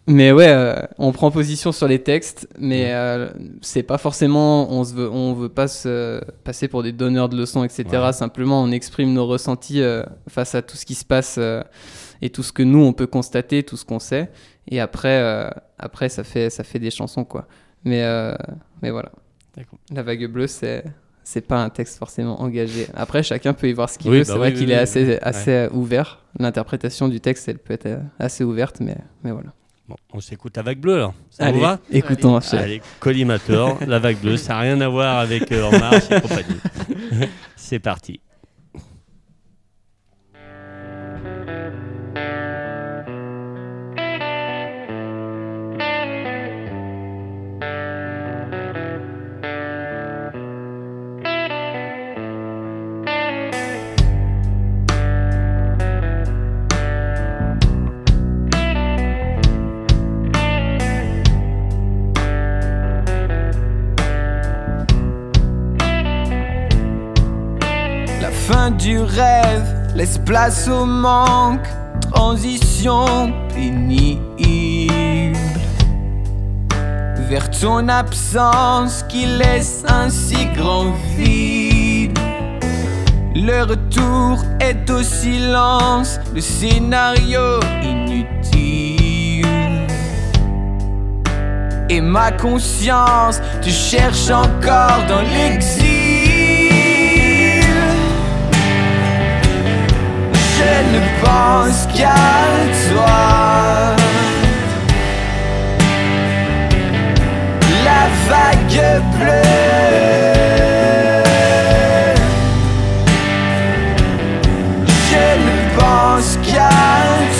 Mais ouais, euh, on prend position sur les textes, mais euh, c'est pas forcément, on se veut, on veut pas se passer pour des donneurs de leçons, etc. Ouais. Simplement, on exprime nos ressentis euh, face à tout ce qui se passe euh, et tout ce que nous on peut constater, tout ce qu'on sait. Et après, après ça fait, ça fait des chansons quoi. Mais, mais voilà. La vague bleue, c'est c'est pas un texte forcément engagé. Après, chacun peut y voir ce qu'il Oui, veut. bah c'est vrai oui, qu'il oui, est assez, assez ouvert. L'interprétation du texte, elle peut être assez ouverte, mais, mais voilà. Bon, on s'écoute la vague bleue alors. Ça Allez, vous va écoutons. Allez. chef. Allez, Collimateur, la vague bleue, ça n'a rien à voir avec euh, En Marche et compagnie. C'est parti. Fin du rêve laisse place au manque, transition pénible vers ton absence qui laisse un si grand vide. Le retour est au silence, le scénario inutile. Et ma conscience te cherche encore dans l'exil. Je ne pense qu'à toi. La vague bleue. Je ne pense qu'à toi.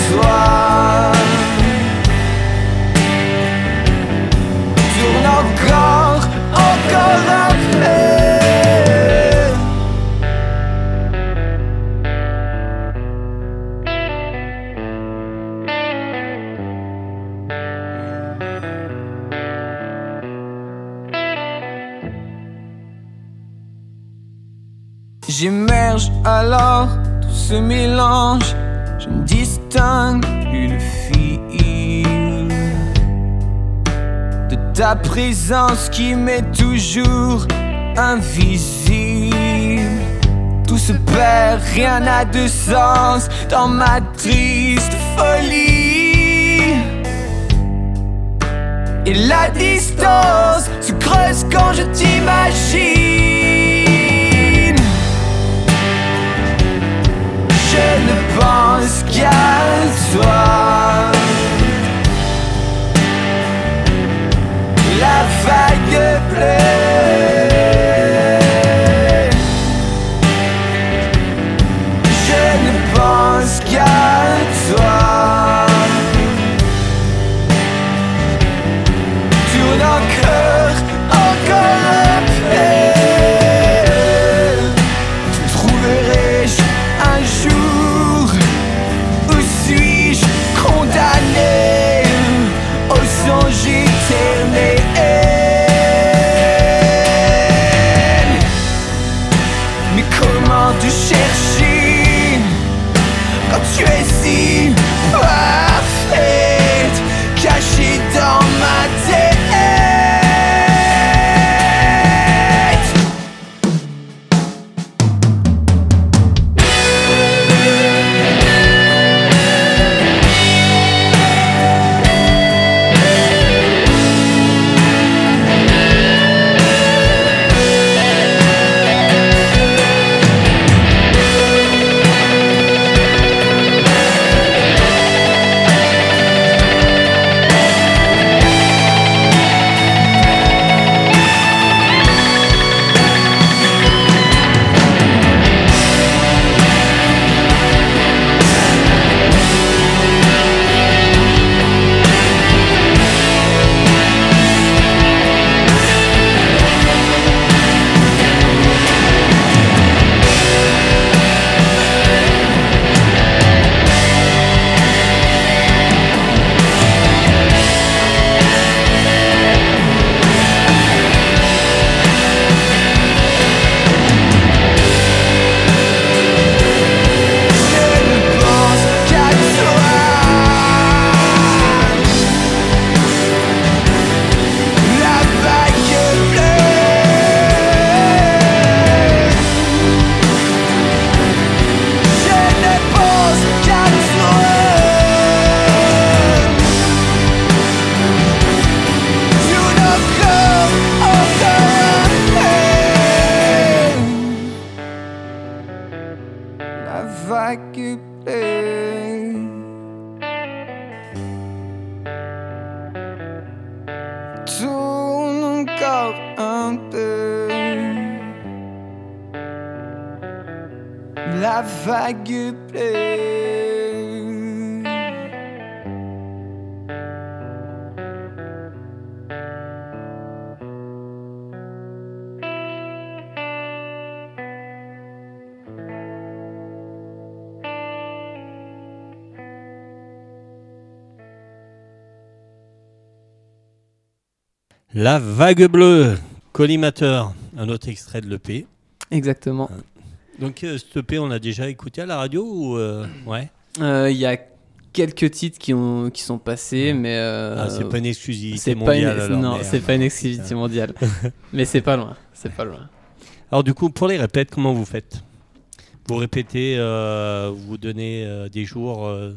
J'émerge alors tout ce mélange, je ne distingue plus le fil de ta présence qui m'est toujours invisible. Tout se perd, rien n'a de sens dans ma triste folie. Et la distance se creuse quand je t'imagine. Je ne pense qu'à toi. La vague bleue. La vague bleue, collimateur, un autre extrait de l'EP. Exactement. Donc, euh, cette EP, on l'a déjà écouté à la radio ou euh, ouais Euh, Il y a quelques titres qui, ont, qui sont passés, mais. euh, Ah, c'est pas une exclusivité c'est pas une, mondiale. alors, non, c'est pas une exclusivité mondiale. mais c'est pas loin. C'est pas loin. Alors, du coup, pour les répètes, comment vous faites? Vous répétez, euh, vous donnez euh, des jours euh,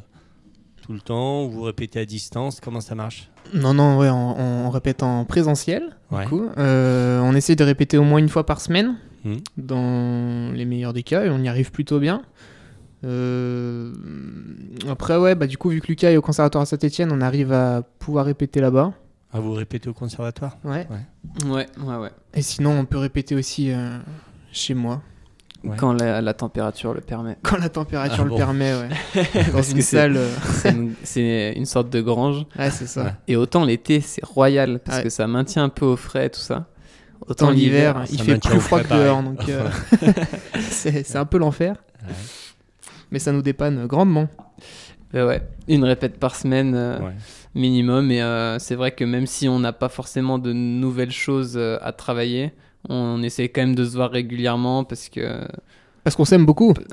tout le temps, vous répétez à distance, comment ça marche? Non, non, ouais, on, on répète en présentiel. Ouais. Du coup, Euh, on essaie de répéter au moins une fois par semaine, Mhm. dans les meilleurs des cas, et on y arrive plutôt bien. Euh, Après, ouais, bah du coup, vu que Lucas est au conservatoire à Saint-Etienne, on arrive à pouvoir répéter là-bas. Ah, vous répétez au conservatoire? Ouais. Ouais, ouais, ouais. Et sinon, on peut répéter aussi euh, chez moi, Ouais. Quand la, la température le permet. quand la température Ah le bon. permet, ouais. Dans Parce une que c'est- salle. euh, C'est une, sorte de grange. Ouais, c'est ça. Ouais. Et autant l'été, c'est royal parce Ouais. que ça maintient un peu au frais tout ça. Autant l'hiver, il fait plus froid que dehors, donc euh, c'est un peu l'enfer. Ouais. Mais ça nous dépanne grandement. Mais ouais, une répète par semaine euh, Ouais. minimum. Et euh, c'est vrai que même si on n'a pas forcément de nouvelles choses euh, à travailler, on essaie quand même de se voir régulièrement parce que Parce qu'on s'aime beaucoup.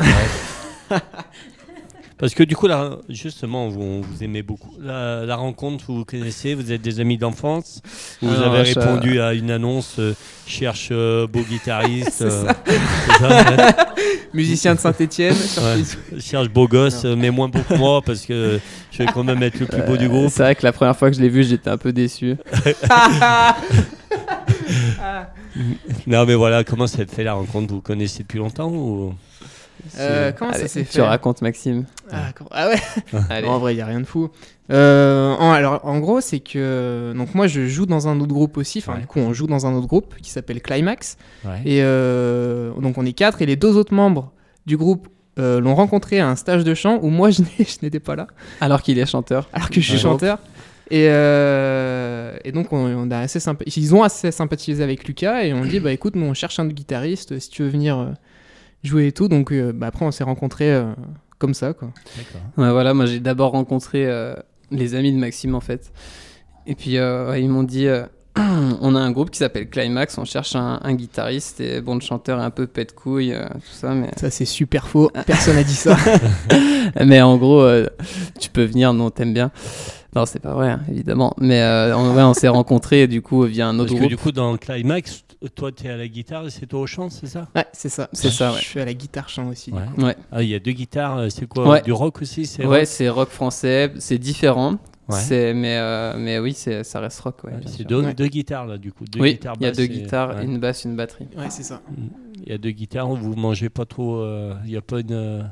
Parce que du coup, là, justement, vous, vous aimez beaucoup la, la rencontre, vous vous connaissez, vous êtes des amis d'enfance, vous Alors, avez répondu à une annonce euh, cherche euh, beau guitariste, euh, ça. Musicien de Saint-Etienne. Ouais. cherche beau gosse, euh, mais moins beau que moi parce que je vais quand même être le plus beau du Euh, groupe. c'est vrai que la première fois que je l'ai vu, j'étais un peu déçu. Non, mais voilà, comment ça fait la rencontre? Vous connaissez depuis longtemps ou? Euh, comment Allez, ça s'est Tu fait racontes, Maxime. ah, ah ouais Allez. En vrai, il n'y a rien de fou. Euh, en, alors, en gros, c'est que. Donc, moi, je joue dans un autre groupe aussi. Enfin, Ouais. du coup, on joue dans un autre groupe qui s'appelle Climax. Ouais. Et euh, donc, on est quatre. Et les deux autres membres du groupe euh, l'ont rencontré à un stage de chant où moi, je n'étais pas là. Alors qu'il est chanteur. alors que je suis Ouais. chanteur. Et, euh, et donc, on, on a assez sympa- ils ont assez sympathisé avec Lucas et on dit bah écoute, nous on cherche un guitariste si tu veux venir euh, jouer et tout. Donc, euh, bah, après, on s'est rencontrés euh, comme ça quoi. Ouais, voilà, moi j'ai d'abord rencontré euh, les amis de Maxime en fait. Et puis euh, ils m'ont dit euh, on a un groupe qui s'appelle Climax, on cherche un, un guitariste et bon, le chanteur est un peu pète couille, euh, tout ça, mais, Ça, c'est super faux. Personne n'a dit ça. mais en gros, euh, tu peux venir, non, t'aimes bien. Non, c'est pas vrai, hein, évidemment. Mais euh, on, ouais, on s'est rencontrés du coup via un autre Parce que groupe. du coup, dans Climax, toi, tu es à la guitare et c'est toi au chant, c'est ça? Ouais, c'est ça. C'est ça, ouais. Je suis à la guitare chant aussi. Ouais. Ah, il y a deux guitares, euh, c'est quoi? Ouais. Du rock aussi c'est ouais rock? c'est rock français, c'est différent. Ouais. C'est, mais, euh, mais oui, c'est, ça reste rock. C'est deux, Ouais. deux guitares là, du coup. Deux oui, il y a deux et- guitares, ouais. une basse, une batterie. Ouais, c'est ça. Il y a deux guitares, vous mangez pas trop. euh, Il n'y a pas une, euh,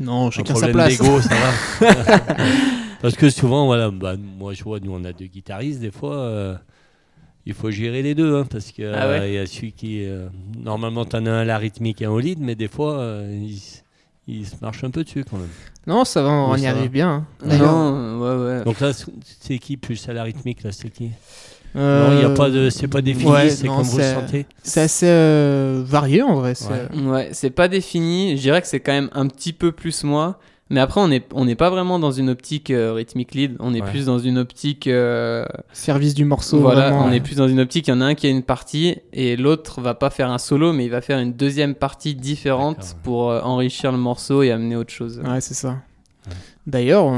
Non, un chacun sa problème place. d'ego, ça va. Parce que souvent, voilà, bah, moi je vois, nous on a deux guitaristes, des fois, euh, il faut gérer les deux, hein, parce qu'il Ah ouais y a celui qui. euh, normalement, t'en as un à la rythmique et un au lead, mais des fois, euh, il, se marche un peu dessus quand même. Non, ça va, on y arrive va. bien. hein. Non, ouais, ouais. Donc là, c'est qui plus à la rythmique là C'est qui? Euh, Non, il y a pas de, c'est pas défini, ouais, c'est comme vous le sentez. C'est assez euh, varié en vrai. Ouais, c'est pas défini. Je dirais que c'est quand même un petit peu plus moi. Mais après, on n'est on pas vraiment dans une optique euh, rythmique lead. On est Ouais. plus dans une optique. euh, Service du morceau. voilà, vraiment, on ouais. est plus dans une optique. Il y en a un qui a une partie et l'autre va pas faire un solo, mais il va faire une deuxième partie différente pour euh, enrichir le morceau et amener autre chose. Ouais, c'est ça. D'ailleurs,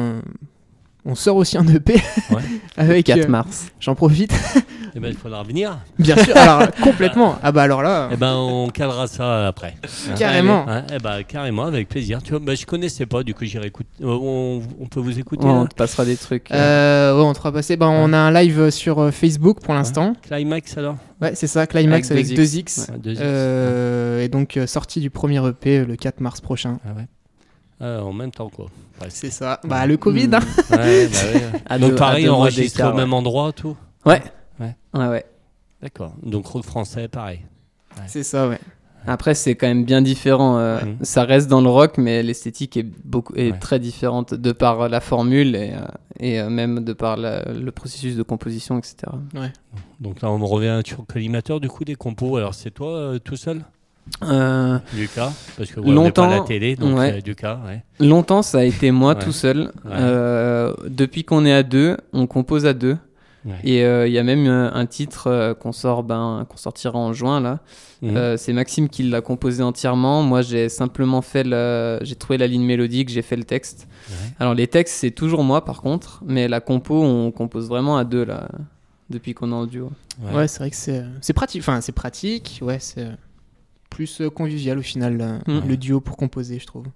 on... sort aussi un EP Ouais. avec. 4 euh, mars. J'en profite. Eh ben, il faudra revenir. Bien sûr. Alors complètement. Ah bah alors là, Eh ben, on calera ça après. carrément. Ouais, eh ben, carrément, avec plaisir. Tu vois, bah, je connaissais pas, du coup, j'irai écouter. Euh, on, on peut vous écouter Ouais, on te passera des trucs. euh. Euh, ouais, on te fera passer. Bah, on a un live sur euh, Facebook pour l'instant. Climax alors? Ouais, c'est ça. Climax Avec avec, deux 2 X. Euh, et donc euh, sortie du premier EP le 4 mars prochain. Ah ouais. Ah, en même temps, quoi. C'est ça. Bah le Covid. hein. Ouais, bah ouais. À Donc, deux- pareil, d'écart, au ouais. même endroit, tout Ouais. Ouais. Ouais, ouais. D'accord. Donc, rock français, pareil. C'est ça, ouais. Après, c'est quand même bien différent. euh, Ouais. Ça reste dans le rock, mais l'esthétique est, beaucoup, est Ouais. très différente de par la formule et, euh, et euh, même de par la- le processus de composition, etc. Donc là, on revient sur le collimateur, du coup, des compos. Alors, c'est toi euh, tout seul? Euh, Lucas Parce que ouais, on n'est pas à la Longtemps, télé, donc ouais. euh, Lucas, ouais. longtemps, ça a été moi Ouais. tout seul. Ouais. Euh, depuis qu'on est à deux, on compose à deux. Ouais. Et euh, il y a même un titre euh, qu'on sort, ben, qu'on sortira en juin là. Mhm. Euh, c'est Maxime qui l'a composé entièrement. Moi, j'ai simplement fait le... j'ai trouvé la ligne mélodique, j'ai fait le texte. Ouais. Alors les textes, c'est toujours moi par contre, mais la compo, on compose vraiment à deux là, depuis qu'on est en duo. Ouais. Ouais, c'est vrai que c'est c'est pratique. Enfin, c'est pratique. Ouais, c'est plus euh, convivial au final euh, Mm. le duo pour composer, je trouve.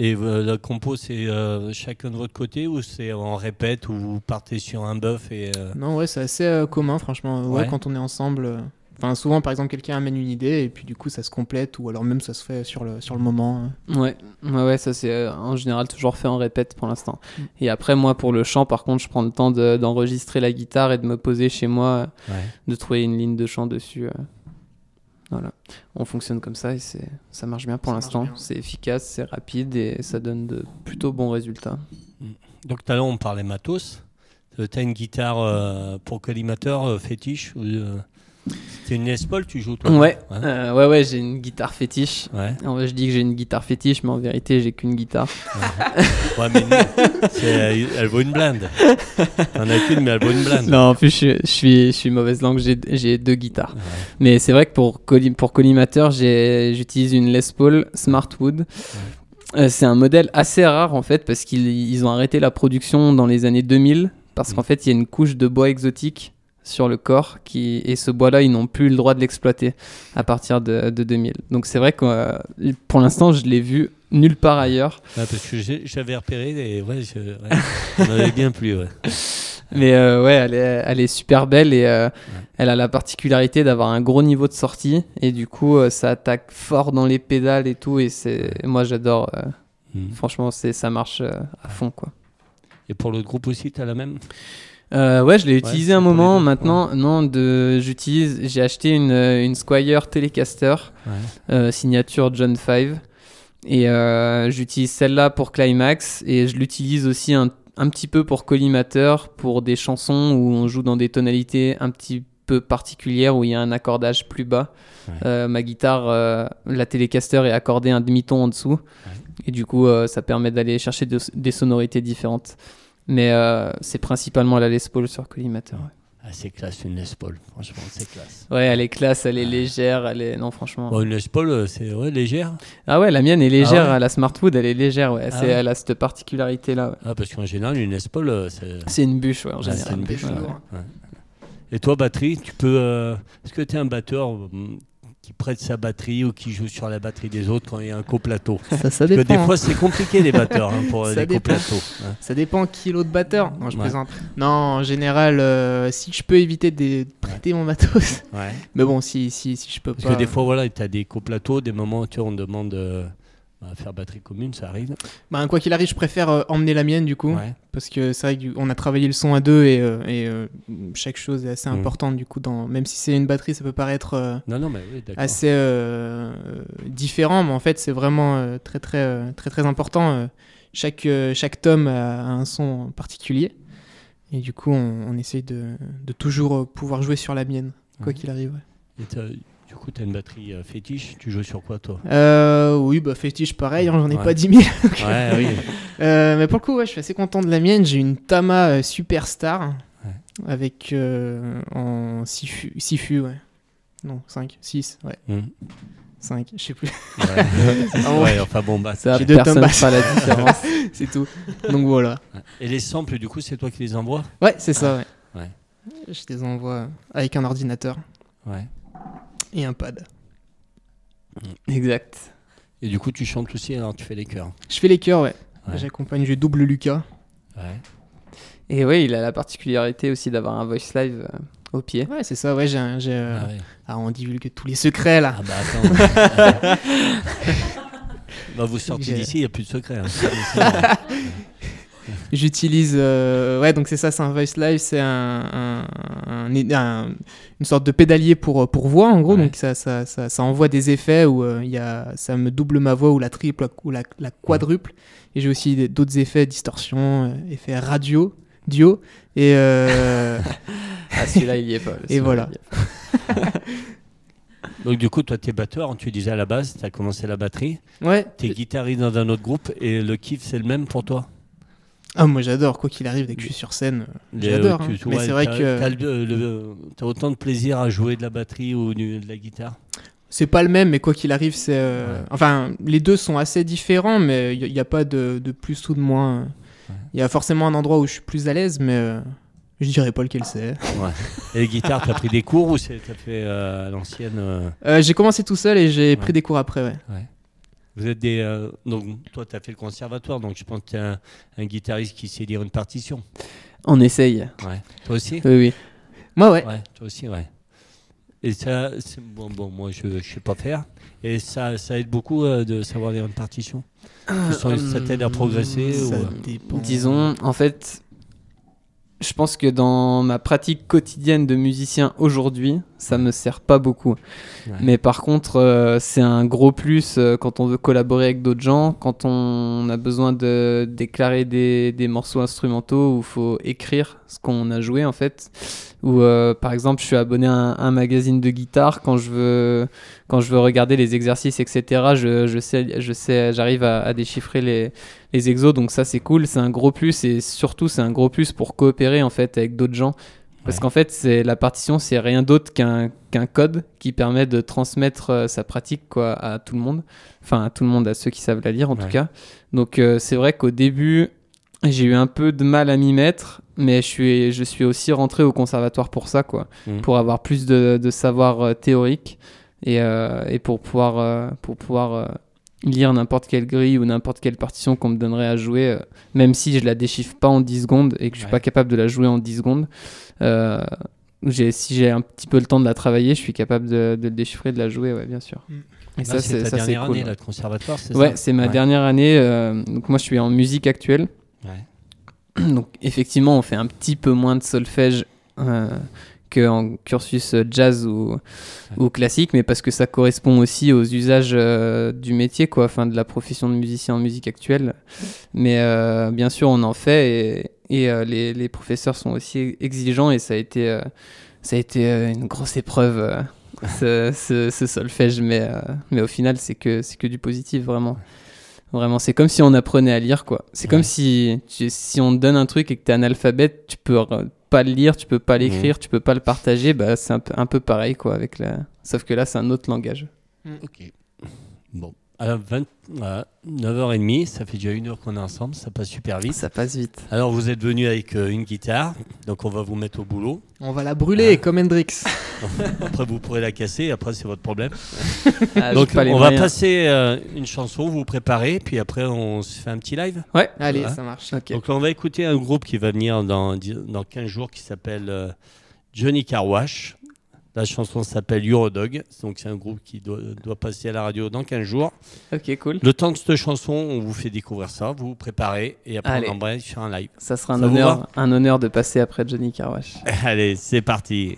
Et euh, la compo, c'est euh, chacun de votre côté ou c'est en répète ou vous partez sur un buff et. euh, Non, ouais, c'est assez euh, commun, franchement. Ouais, Ouais. quand on est ensemble. euh, Enfin, souvent, par exemple, quelqu'un amène une idée et puis du coup, ça se complète ou alors même ça se fait sur le, sur le moment. hein. Ouais, ouais, ouais, ça c'est euh, en général toujours fait en répète pour l'instant. Mm. Et après, moi pour le chant, par contre, je prends le temps de- d'enregistrer la guitare et de me poser chez moi, euh, Ouais. de trouver une ligne de chant dessus. Voilà, on fonctionne comme ça et c'est ça marche bien pour Ça l'instant. bien. C'est efficace, c'est rapide et ça donne de plutôt bons résultats. Donc tout à l'heure, on parlait matos. Euh, T'as une guitare euh, pour collimateur euh, fétiche ou, euh, C'est une Les Paul, tu joues toi Ouais, Ouais. euh, ouais, ouais, j'ai une guitare fétiche. Ouais. En vrai, je dis que j'ai une guitare fétiche, mais en vérité, j'ai qu'une guitare. Ouais, mais nous, c'est- elle vaut une blinde. T'en as qu'une, mais elle vaut une blinde. Non, en plus, je, je suis, je suis mauvaise langue, j'ai deux guitares. Ouais. Mais c'est vrai que pour, colli- pour collimateur, j'utilise une Les Paul Smartwood. Euh, c'est un modèle assez rare en fait parce qu'ils ils ont arrêté la production dans les années 2000 parce Mm. qu'en fait il y a une couche de bois exotique sur le corps qui, et ce bois là ils n'ont plus le droit de l'exploiter à partir de, de 2000. Donc c'est vrai que euh, pour l'instant je l'ai vu nulle part ailleurs. Ouais, parce que j'avais repéré et ouais, je, ouais, ça m'avait bien plu. Ouais. Mais euh, ouais, elle est, elle est super belle et euh, elle a la particularité d'avoir un gros niveau de sortie et du coup ça attaque fort dans les pédales et tout et c'est moi j'adore. Mhm. franchement, c'est ça marche à fond quoi. Et pour l'autre groupe aussi, t'as la même? Euh, ouais, je l'ai utilisé un moment. Maintenant, non, de, j'utilise, j'ai acheté une, euh, une Squire Telecaster Ouais. euh, signature John 5 et euh, j'utilise celle-là pour Climax et je l'utilise aussi un, un petit peu pour collimateur pour des chansons où on joue dans des tonalités un petit peu particulières où il y a un accordage plus bas. Ma guitare, la Telecaster est accordée un demi-ton en dessous et du coup ça permet d'aller chercher de- des sonorités différentes. Mais euh, c'est principalement la Les Paul sur collimateur. ouais. Ah, c'est classe une Les Paul, franchement, c'est classe. Ouais, elle est classe, elle est légère, elle est. Non, franchement. Bon, une Les Paul, euh, c'est ouais, légère. Ah ouais, la mienne est légère, Ah ouais la Smartwood, elle est légère, ouais. Ah Elle a cette particularité-là. Ah, parce qu'en général, une Les Paul, euh, c'est. C'est une bûche, ouais, en général. c'est une bûche. Et toi, batterie, tu peux. euh, Est-ce que tu es un batteur qui prête sa batterie ou qui joue sur la batterie des autres quand il y a un coplateau Ça, ça Parce que dépend. des fois, c'est compliqué les batteurs hein, pour Ça les dépend. coplateaux. hein. Ça dépend qui l'autre batteur. Non, je Ouais. plaisante. Non, en général, euh, si je peux éviter de prêter mon matos. Ouais. Mais bon, si, si, si je peux Parce pas. que des fois, voilà, tu as des coplateaux, des moments où tu on demande euh, bah, faire batterie commune, ça arrive. Bah, quoi qu'il arrive, je préfère euh, emmener la mienne du coup. Ouais. Parce que c'est vrai qu'on a travaillé le son à deux et, euh, et, euh, chaque chose est assez Mm. importante du coup. Dans... Même si c'est une batterie, ça peut paraître Non, non, mais oui, assez différent, mais en fait, c'est vraiment très, très, très, très important. chaque, chaque tome a, un son particulier. Et du coup, on, on essaye de, de toujours pouvoir jouer sur la mienne, quoi qu'il arrive. ouais. Et t'as- du coup, tu as une batterie euh, fétiche, tu joues sur quoi toi? Euh, oui, bah fétiche pareil, hein, j'en ai Ouais. pas 10 000. Ouais, oui. Euh, mais pour le coup, ouais, je suis assez content de la mienne. J'ai une Tama euh, Superstar Ouais. avec euh, en 6 fûts, six fûts, ouais. Non, 5, 6, ouais, Hum. 5, je sais plus. Ouais. Ah ouais. Enfin bon, bah. Ça, personne fera la différence. c'est tout. Donc voilà. Et les samples, du coup, c'est toi qui les envoies? Ouais, c'est ça, ouais. Ouais. Je les envoie avec un ordinateur Ouais. Et un pad. exact. Et du coup, tu chantes aussi, alors tu fais les chœurs. Je fais les chœurs, ouais. Ouais. J'accompagne, je double Lucas. Ouais. Et ouais, il a la particularité aussi d'avoir un voice live euh, au pied. Ouais, c'est ça, ouais. J'ai, euh, Ah, ouais. Ah, on divulgue tous les secrets là. Ah bah attends. bah, vous sortez d'ici, il n'y a plus de secret. hein. J'utilise. euh, Ouais, donc c'est ça, c'est un voice live, c'est un, un- un- un- une sorte de pédalier pour, pour voix en gros. Ouais. Donc ça, ça, ça, ça envoie des effets où euh, il y a, ça me double ma voix ou la triple ou la, la quadruple. Et j'ai aussi d'autres effets, distorsion, euh, effets radio, duo. Et. euh, Ah, celui-là, il y est pas. celui-là, voilà. Donc du coup, toi, tu es batteur, tu disais à la base, tu as commencé la batterie. ouais. Tu es guitariste dans un autre groupe et le kiff, c'est le même pour toi? Ah, moi j'adore, quoi qu'il arrive, dès que je suis sur scène, euh, j'adore. hein. Mais c'est vrai t'as- que t'as le- le- t'as autant de plaisir à jouer de la batterie ou de la guitare. c'est pas le même, mais quoi qu'il arrive, c'est. euh, Ouais. Enfin, les deux sont assez différents, mais il n'y a, pas de, de plus ou de moins. Il y a forcément un endroit où je suis plus à l'aise, mais euh, je dirais pas lequel c'est. Et les guitares, t'as pris des cours ou c'est- t'as fait euh, à l'ancienne euh, Euh, j'ai commencé tout seul et j'ai Ouais. pris des cours après, ouais. Vous êtes des. euh, donc, toi, tu as fait le conservatoire, donc je pense que tu un, un guitariste qui sait lire une partition. On essaye. Ouais. Toi aussi? Oui, oui. Moi, ouais. Ouais, toi aussi, ouais. Et ça, c'est- bon, bon, moi, je ne sais pas faire. Et ça, ça aide beaucoup euh, de savoir lire une partition? Ça, ça t'aide à progresser Ça ou, euh, dépend. Disons, en fait, je pense que dans ma pratique quotidienne de musicien aujourd'hui, ça me sert pas beaucoup. Ouais. Mais par contre, euh, c'est un gros plus euh, quand on veut collaborer avec d'autres gens, quand on a besoin de déclarer des, des morceaux instrumentaux où il faut écrire ce qu'on a joué en fait. Ou euh, par exemple, je suis abonné à un, un magazine de guitare quand je veux quand je veux regarder les exercices, etc. Je, je sais, je sais, j'arrive à, à déchiffrer les, les exos, donc ça c'est cool, c'est un gros plus et surtout c'est un gros plus pour coopérer en fait avec d'autres gens. Parce Ouais. qu'en fait, c'est la partition, c'est rien d'autre qu'un qu'un code qui permet de transmettre euh, sa pratique quoi à tout le monde, enfin à tout le monde, à ceux qui savent la lire en tout cas. Donc euh, c'est vrai qu'au début, j'ai eu un peu de mal à m'y mettre, mais je suis je suis aussi rentré au conservatoire pour ça quoi, Mhm. pour avoir plus de, de savoir euh, théorique et, euh, et pour pouvoir euh, pour pouvoir euh, lire n'importe quelle grille ou n'importe quelle partition qu'on me donnerait à jouer, euh, même si je la déchiffre pas en 10 secondes et que je suis Ouais. pas capable de la jouer en 10 secondes. euh, si j'ai un petit peu le temps de la travailler, je suis capable de, de le déchiffrer, de la jouer, ouais, bien sûr. Mm. Et Là, ça, c'est c'est, ta ça, dernière cool. année, là, de conservatoire, c'est Ouais, ça? c'est ma Ouais. dernière année. euh, donc moi, je suis en musique actuelle. Ouais. Donc effectivement, on fait un petit peu moins de solfège euh, qu'en cursus euh, jazz ou, ou classique, mais parce que ça correspond aussi aux usages euh, du métier, quoi, enfin de la profession de musicien en musique actuelle. Mais euh, bien sûr, on en fait et, et, les, les professeurs sont aussi exigeants et ça a été, ça a été une grosse épreuve. ce, ce- ce solfège, mais, euh, mais au final, c'est que, c'est que du positif, vraiment. Vraiment, c'est comme si on apprenait à lire, quoi. C'est Ouais. comme si, tu- si on te donne un truc et que tu es analphabète, tu peux pas le lire, tu peux pas l'écrire, tu peux pas le partager, bah, c'est un peu, un peu pareil, quoi, avec la... Sauf que là, c'est un autre langage. Ok. Bon. À 20, à 9h30, ça fait déjà une heure qu'on est ensemble, ça passe super vite. Ça passe vite. Alors, vous êtes venu avec euh, une guitare, donc on va vous mettre au boulot. On va la brûler comme Hendrix. Après, vous pourrez la casser, après, c'est votre problème. Ah, donc, on va passer euh, une chanson, vous vous préparez, puis après, on se fait un petit live. Ouais. Allez, ça marche. Donc, là, on va écouter un groupe qui va venir dans, dans 15 jours qui s'appelle euh, Johnny Carwash. La chanson s'appelle Eurodog, donc c'est un groupe qui doit, doit passer à la radio dans 15 jours. Ok, cool. Le temps de cette chanson, on vous fait découvrir ça, vous vous préparez et après Allez. on embraye sur un live. Ça sera un Ça honneur, un honneur de passer après Johnny Carwash. Allez, c'est parti.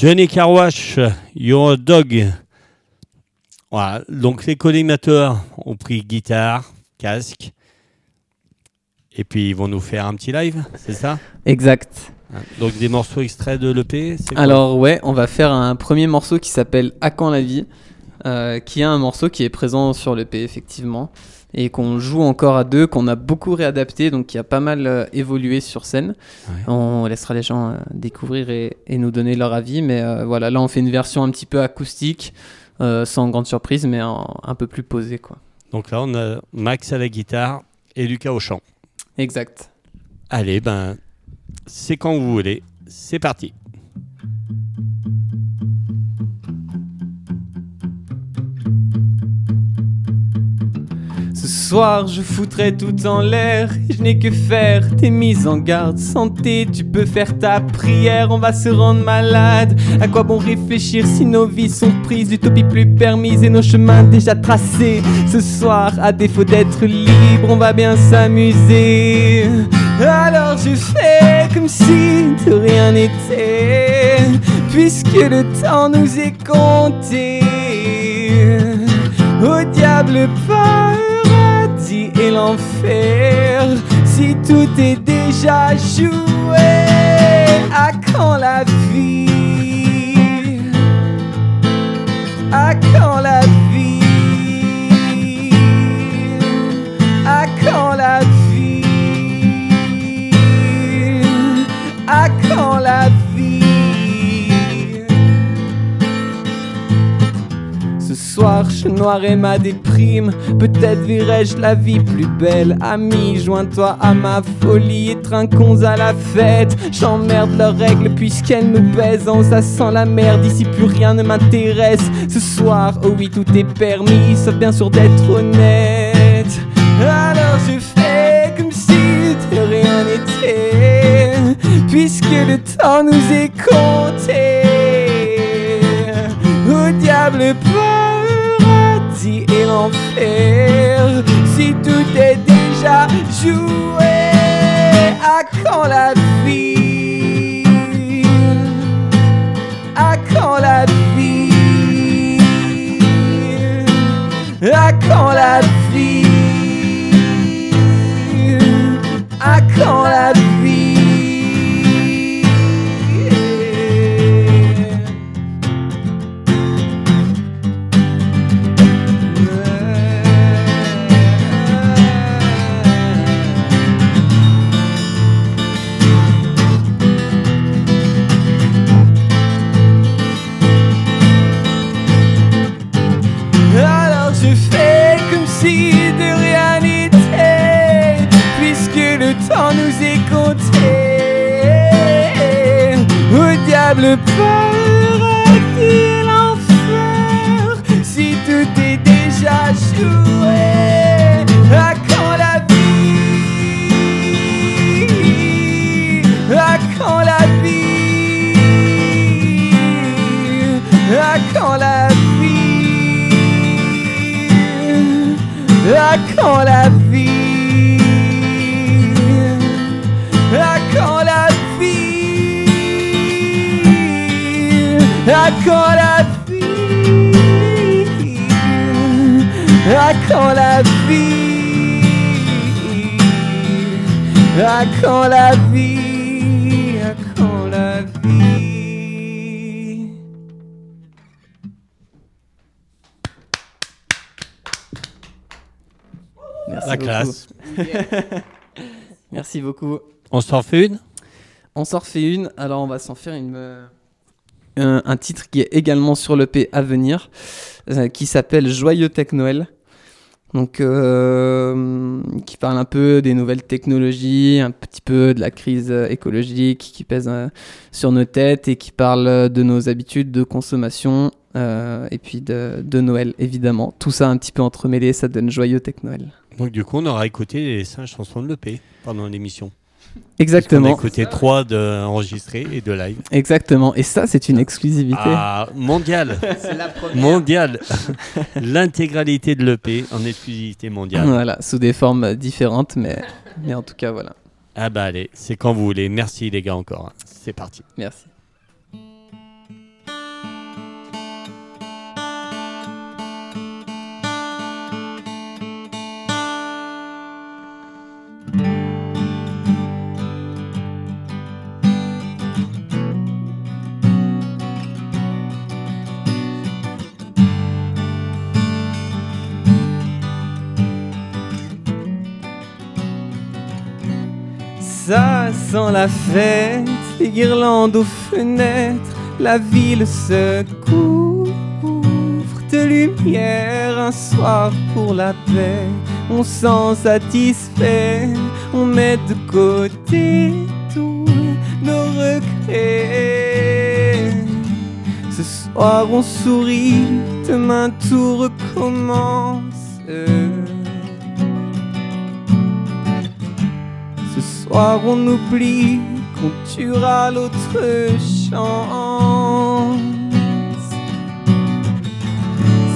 Johnny Carwash, Your Dog. Voilà, donc les collimateurs ont pris guitare, casque, et puis ils vont nous faire un petit live, c'est ça? Exact. Donc des morceaux extraits de l'EP Alors ouais, on va faire un premier morceau qui s'appelle À quand la vie, euh, qui est un morceau qui est présent sur l'EP effectivement, et qu'on joue encore à deux, qu'on a beaucoup réadapté, donc qui a pas mal euh, évolué sur scène. Ouais. On laissera les gens euh, découvrir et, et nous donner leur avis, mais euh, voilà, là on fait une version un petit peu acoustique, sans grande surprise, mais un peu plus posée quoi. Donc là, on a Max à la guitare et Lucas au chant. Exact. Allez, ben, c'est quand vous voulez. C'est parti. Ce soir, je foutrai tout en l'air. Je n'ai que faire tes mises en garde. Santé, tu peux faire ta prière. On va se rendre malade. À quoi bon réfléchir si nos vies sont prises? D'utopie plus permise et nos chemins déjà tracés? Ce soir, à défaut d'être libre, on va bien s'amuser. Alors je fais comme si de rien n'était, puisque le temps nous est compté. Au diable et l'enfer Si tout est déjà joué À quand la vie? À quand la vie? À quand la vie? À quand la vie soir, je noirai ma déprime. Peut-être verrai-je la vie plus belle. Ami, joins-toi à ma folie et trinquons à la fête. J'emmerde leurs règles puisqu'elles nous pèsent. Oh, ça sent la merde, ici plus rien ne m'intéresse. Ce soir, oh oui, tout est permis, sauf bien sûr d'être honnête. Alors je fais comme si de rien n'était. Puisque le temps nous est compté au diable et l'enfer si tout est déjà joué à quand la vie à quand la vie à quand la vie Au diable paradis et l'enfer, si tout est déjà joué? À quand la vie? À quand la vie? À quand la vie? À quand la vie I call it feel. I call it feel. I call it feel. La beaucoup. classe. Merci beaucoup. On s'en fait une? On s'en fait une. Alors, on va s'en faire une. Euh, un, titre qui est également sur l'EP à venir, euh, qui s'appelle Joyeux Tech Noël. Donc, euh, qui parle un peu des nouvelles technologies, un petit peu de la crise écologique qui pèse euh, sur nos têtes et qui parle de nos habitudes de consommation et puis de, de Noël, évidemment. Tout ça un petit peu entremêlé, ça donne Joyeux Tech Noël. Donc du coup, on aura écouté les cinq chansons de l'EP pendant l'émission. On a Exactement. écouté trois de enregistrées et de live. Exactement. Et ça, c'est une exclusivité. Ah, mondial c'est la première. Mondial L'intégralité de l'EP en exclusivité mondiale. Voilà, sous des formes différentes, mais, mais en tout cas, voilà. Ah bah allez, c'est quand vous voulez. Merci les gars encore. C'est parti. Merci. Ça sent la fête, les guirlandes aux fenêtres, la ville se couvre de lumière. Un soir pour la paix, on s'en satisfait, on met de côté tous nos regrets. Ce soir on sourit, demain tout recommence. Soir on oublie qu'on tuera l'autre chance.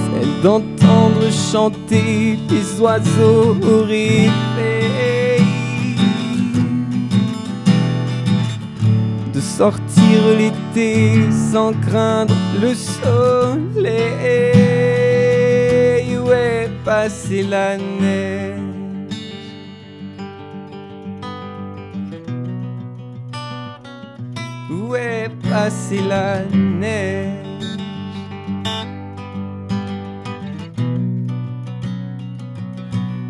Celle d'entendre chanter les oiseaux au réveil. De sortir l'été sans craindre le soleil. Où est passée la neige? Où est passée la neige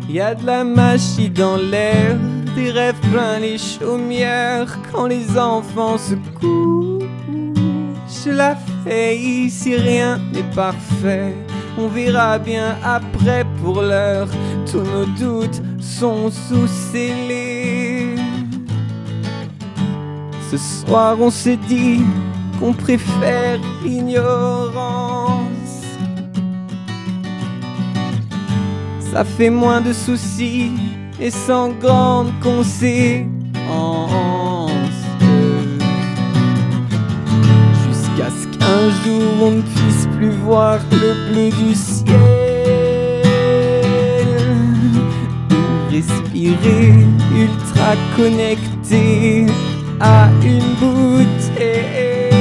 Y a de la magie dans l'air, des rêves plein les chaumières quand les enfants se couchent. La fais si rien n'est parfait, on verra bien après pour l'heure. Tous nos doutes sont sous scellés. Ce soir on se dit qu'on préfère l'ignorance. Ça fait moins de soucis et sans grande conséquence. Jusqu'à ce qu'un jour on ne puisse plus voir le bleu du ciel. Ou respirer ultra connecté à une bouteille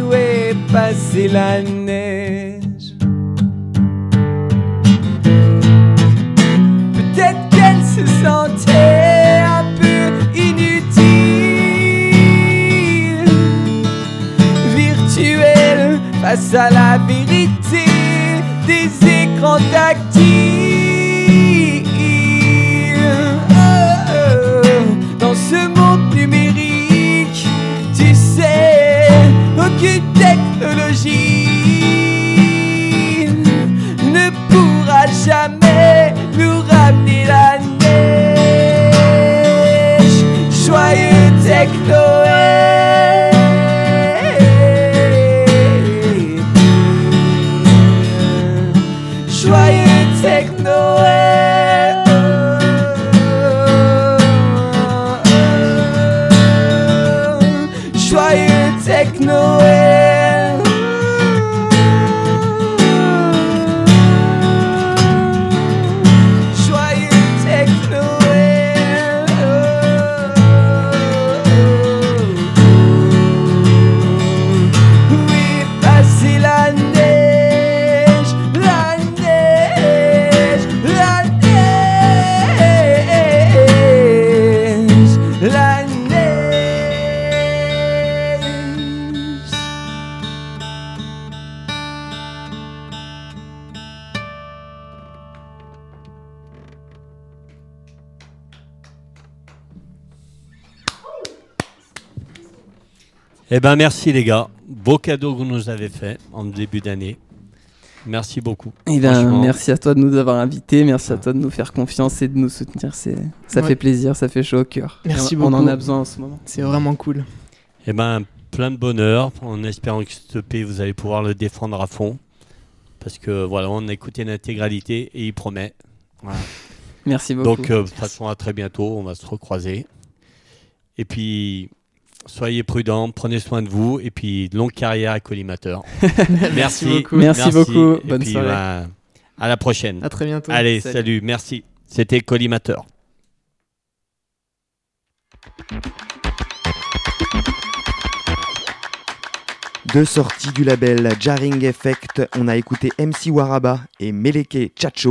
où est passée la neige. Peut-être qu'elle se sentait un peu inutile, virtuelle face à la vérité Eh ben merci les gars. Beau cadeau que vous nous avez fait en début d'année. Merci beaucoup. Eh ben, merci à toi de nous avoir invités, merci à toi de nous faire confiance et de nous soutenir. C'est, ça Ouais. fait plaisir, ça fait chaud au cœur. Merci Et on, On en beaucoup. a besoin en ce moment. C'est vraiment cool. Eh ben plein de bonheur en espérant que ce EP vous allez pouvoir le défendre à fond. Parce que voilà, on a écouté l'intégralité et il promet. Voilà. Merci beaucoup. Donc, euh, de toute façon, à très bientôt. On va se recroiser. Et puis, soyez prudents, prenez soin de vous. Et puis, longue carrière à Collimateur. Merci. beaucoup. Merci beaucoup. Et Bonne puis, soirée. bah, à la prochaine. À très bientôt. Allez, Salut. salut. Merci. C'était Collimateur. Deux sorties du label Jarring Effect, on a écouté MC Waraba et Meleke Chacho.